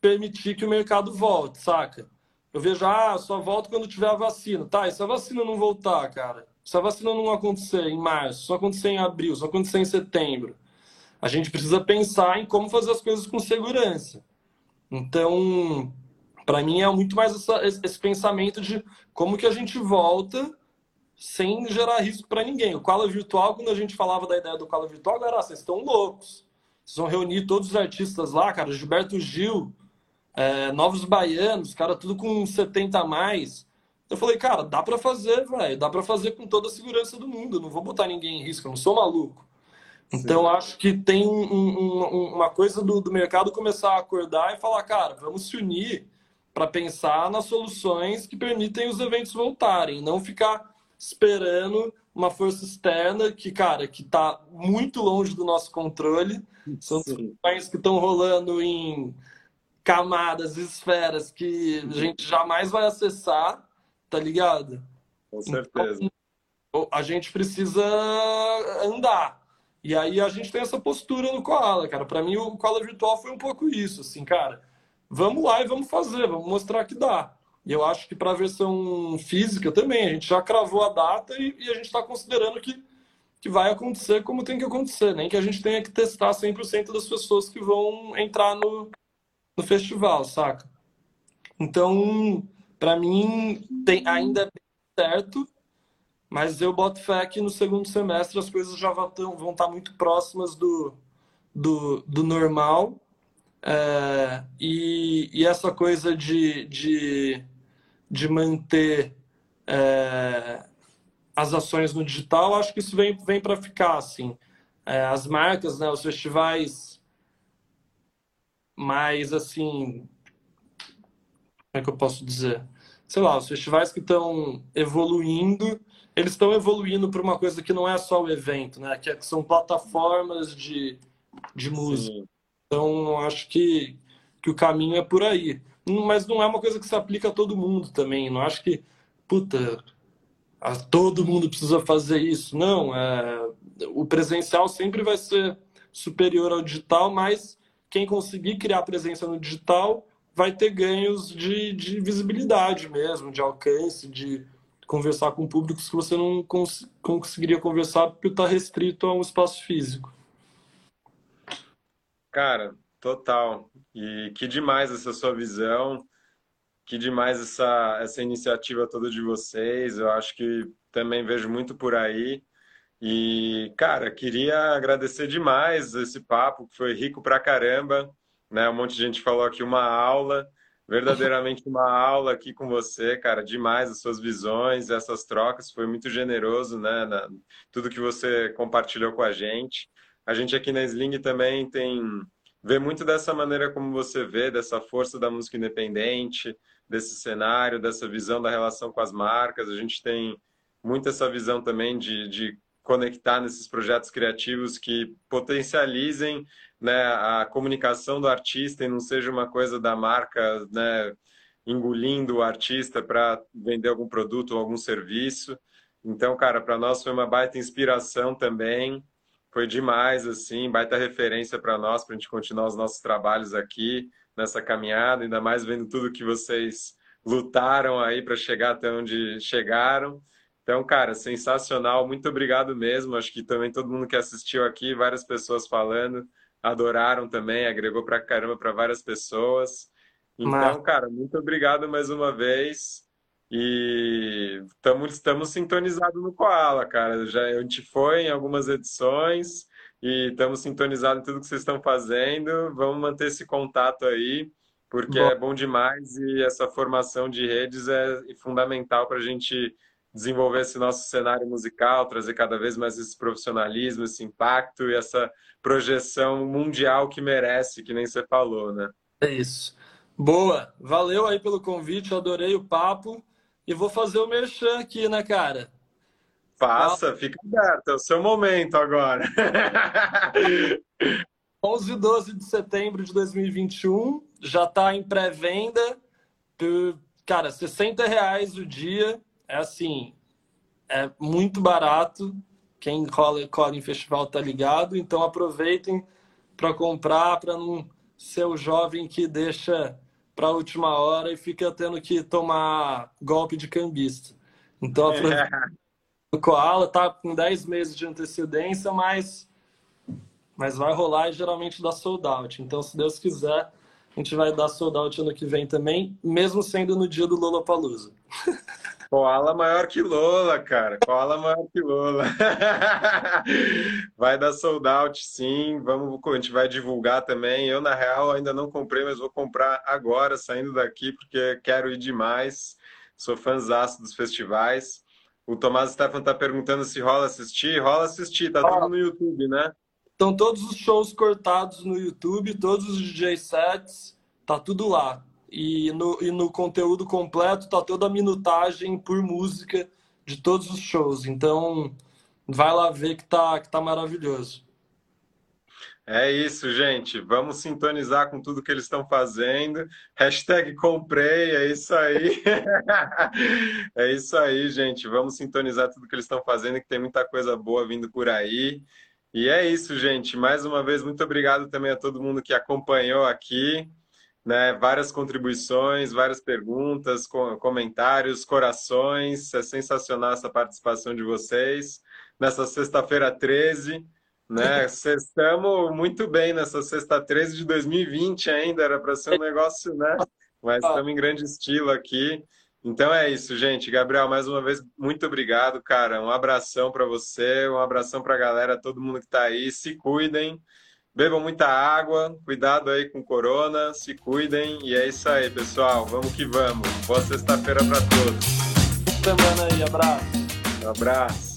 permitir que o mercado volte, saca? Eu vejo, ah, só volto quando tiver a vacina. Tá, e se a vacina não voltar, cara? Se a vacina não acontecer em março, só acontecer em abril, só acontecer em setembro, a gente precisa pensar em como fazer as coisas com segurança. Então, para mim é muito mais essa, esse pensamento de como que a gente volta sem gerar risco para ninguém. O Quala Virtual, quando a gente falava da ideia do Quala Virtual, galera, ah, vocês estão loucos. Vocês vão reunir todos os artistas lá, cara, Gilberto Gil, é, Novos Baianos, cara, tudo com 70 a mais. Eu falei, cara, dá para fazer, velho, dá para fazer com toda a segurança do mundo, eu não vou botar ninguém em risco, eu não sou maluco. Então, acho que tem um, um, uma coisa do, do mercado começar a acordar e falar, cara, vamos se unir para pensar nas soluções que permitem os eventos voltarem, não ficar esperando uma força externa que, cara, que está muito longe do nosso controle. São discussões que estão rolando em camadas, esferas que a gente jamais vai acessar, tá ligado? Com certeza. Então, a gente precisa andar. E aí a gente tem essa postura no Koala, cara. Para mim o Koala virtual foi um pouco isso, assim, cara. Vamos lá e vamos fazer, vamos mostrar que dá. E eu acho que para a versão física também, a gente já cravou a data e, e a gente está considerando que, que vai acontecer como tem que acontecer, nem que a gente tenha que testar 100% das pessoas que vão entrar no, no festival, saca? Então, para mim, tem, ainda é certo, mas eu boto fé que no segundo semestre as coisas já vão, vão estar tá muito próximas do, do, do normal. É, e, e, essa coisa de, de de manter é, as ações no digital, acho que isso vem, vem para ficar, assim. É, as marcas, né, os festivais mais, assim... Como é que eu posso dizer? Sei lá, os festivais que estão evoluindo, eles estão evoluindo para uma coisa que não é só o evento, né? Que, é, que são plataformas de, de música. Sim. Então, acho que, que o caminho é por aí mas não é uma coisa que se aplica a todo mundo também. Não acho que, puta, a, todo mundo precisa fazer isso. Não, é, o presencial sempre vai ser superior ao digital, mas quem conseguir criar presença no digital vai ter ganhos de, de visibilidade mesmo, de alcance, de conversar com públicos que você não cons conseguiria conversar porque está restrito a um espaço físico. Cara, total. E que demais essa sua visão, que demais essa, essa iniciativa toda de vocês. Eu acho que também vejo muito por aí. E, cara, queria agradecer demais esse papo, que foi rico pra caramba. Né? Um monte de gente falou aqui uma aula. verdadeiramente uma aula aqui com você, cara. Demais as suas visões, essas trocas. Foi muito generoso, né? Na, tudo que você compartilhou com a gente. A gente aqui na Sling também tem vê muito dessa maneira como você vê, dessa força da música independente, desse cenário, dessa visão da relação com as marcas. A gente tem muito essa visão também de, de conectar nesses projetos criativos que potencializem né, a comunicação do artista e não seja uma coisa da marca né, engolindo o artista para vender algum produto ou algum serviço. Então, cara, para nós foi uma baita inspiração também. Foi demais, assim, baita referência para nós, para a gente continuar os nossos trabalhos aqui nessa caminhada, ainda mais vendo tudo que vocês lutaram aí para chegar até onde chegaram. Então, cara, sensacional. Muito obrigado mesmo. Acho que também todo mundo que assistiu aqui, várias pessoas falando, adoraram também, agregou pra caramba para várias pessoas. Então, cara, muito obrigado mais uma vez. E estamos estamos sintonizados no Koala, cara. Já a gente foi em algumas edições e estamos sintonizados em tudo que vocês estão fazendo. Vamos manter esse contato aí, porque bom. é bom demais e essa formação de redes é fundamental para a gente desenvolver esse nosso cenário musical, trazer cada vez mais esse profissionalismo, esse impacto e essa projeção mundial que merece, que nem você falou, né? É isso. Boa, valeu aí pelo convite, adorei o papo e vou fazer o merchan aqui, né, cara? Passa, fica aberto, é o seu momento agora. 11 e 12 de setembro de 2021, já está em pré-venda, cara, 60 reais o dia, é assim, é muito barato. Quem cola, cola em festival tá ligado. Então aproveitem para comprar, para não ser o jovem que deixa para a última hora e fica tendo que tomar golpe de cambista. Então aproveita. O Koala tá com 10 meses de antecedência, mas mas vai rolar e geralmente dá sold out. Então, se Deus quiser, a gente vai dar sold out ano que vem também, mesmo sendo no dia do Lollapalooza. Koala maior que Lola, cara. Koala maior que Lola. Vai dar sold out, sim. Vamos, a gente vai divulgar também. Eu, na real, ainda não comprei, mas vou comprar agora, saindo daqui, porque quero ir demais. Sou fãzaço dos festivais. O Tomás Stefan tá perguntando se rola assistir. Rola assistir, tá tudo no YouTube, né? Estão todos os shows cortados no YouTube, todos os DJ sets, tá tudo lá. E no, e no conteúdo completo tá toda a minutagem por música de todos os shows. Então, vai lá ver que tá, que tá maravilhoso. É isso, gente. Vamos sintonizar com tudo que eles estão fazendo. Hashtag comprei, é isso aí. é isso aí, gente. Vamos sintonizar tudo que eles estão fazendo, que tem muita coisa boa vindo por aí. E é isso, gente. Mais uma vez, muito obrigado também a todo mundo que acompanhou aqui né? Várias contribuições, várias perguntas, comentários, corações. É sensacional essa participação de vocês. Nessa sexta-feira 13, né? Estamos muito bem nessa sexta 13 de 2020 ainda, era para ser um negócio, né? Mas estamos em grande estilo aqui. Então é isso, gente. Gabriel, mais uma vez, muito obrigado, cara. Um abração para você, um abração para a galera, todo mundo que está aí. Se cuidem. Bebam muita água, cuidado aí com corona, se cuidem e é isso aí, pessoal. Vamos que vamos. Boa sexta-feira para todos. Boa semana aí, abraço. Um abraço.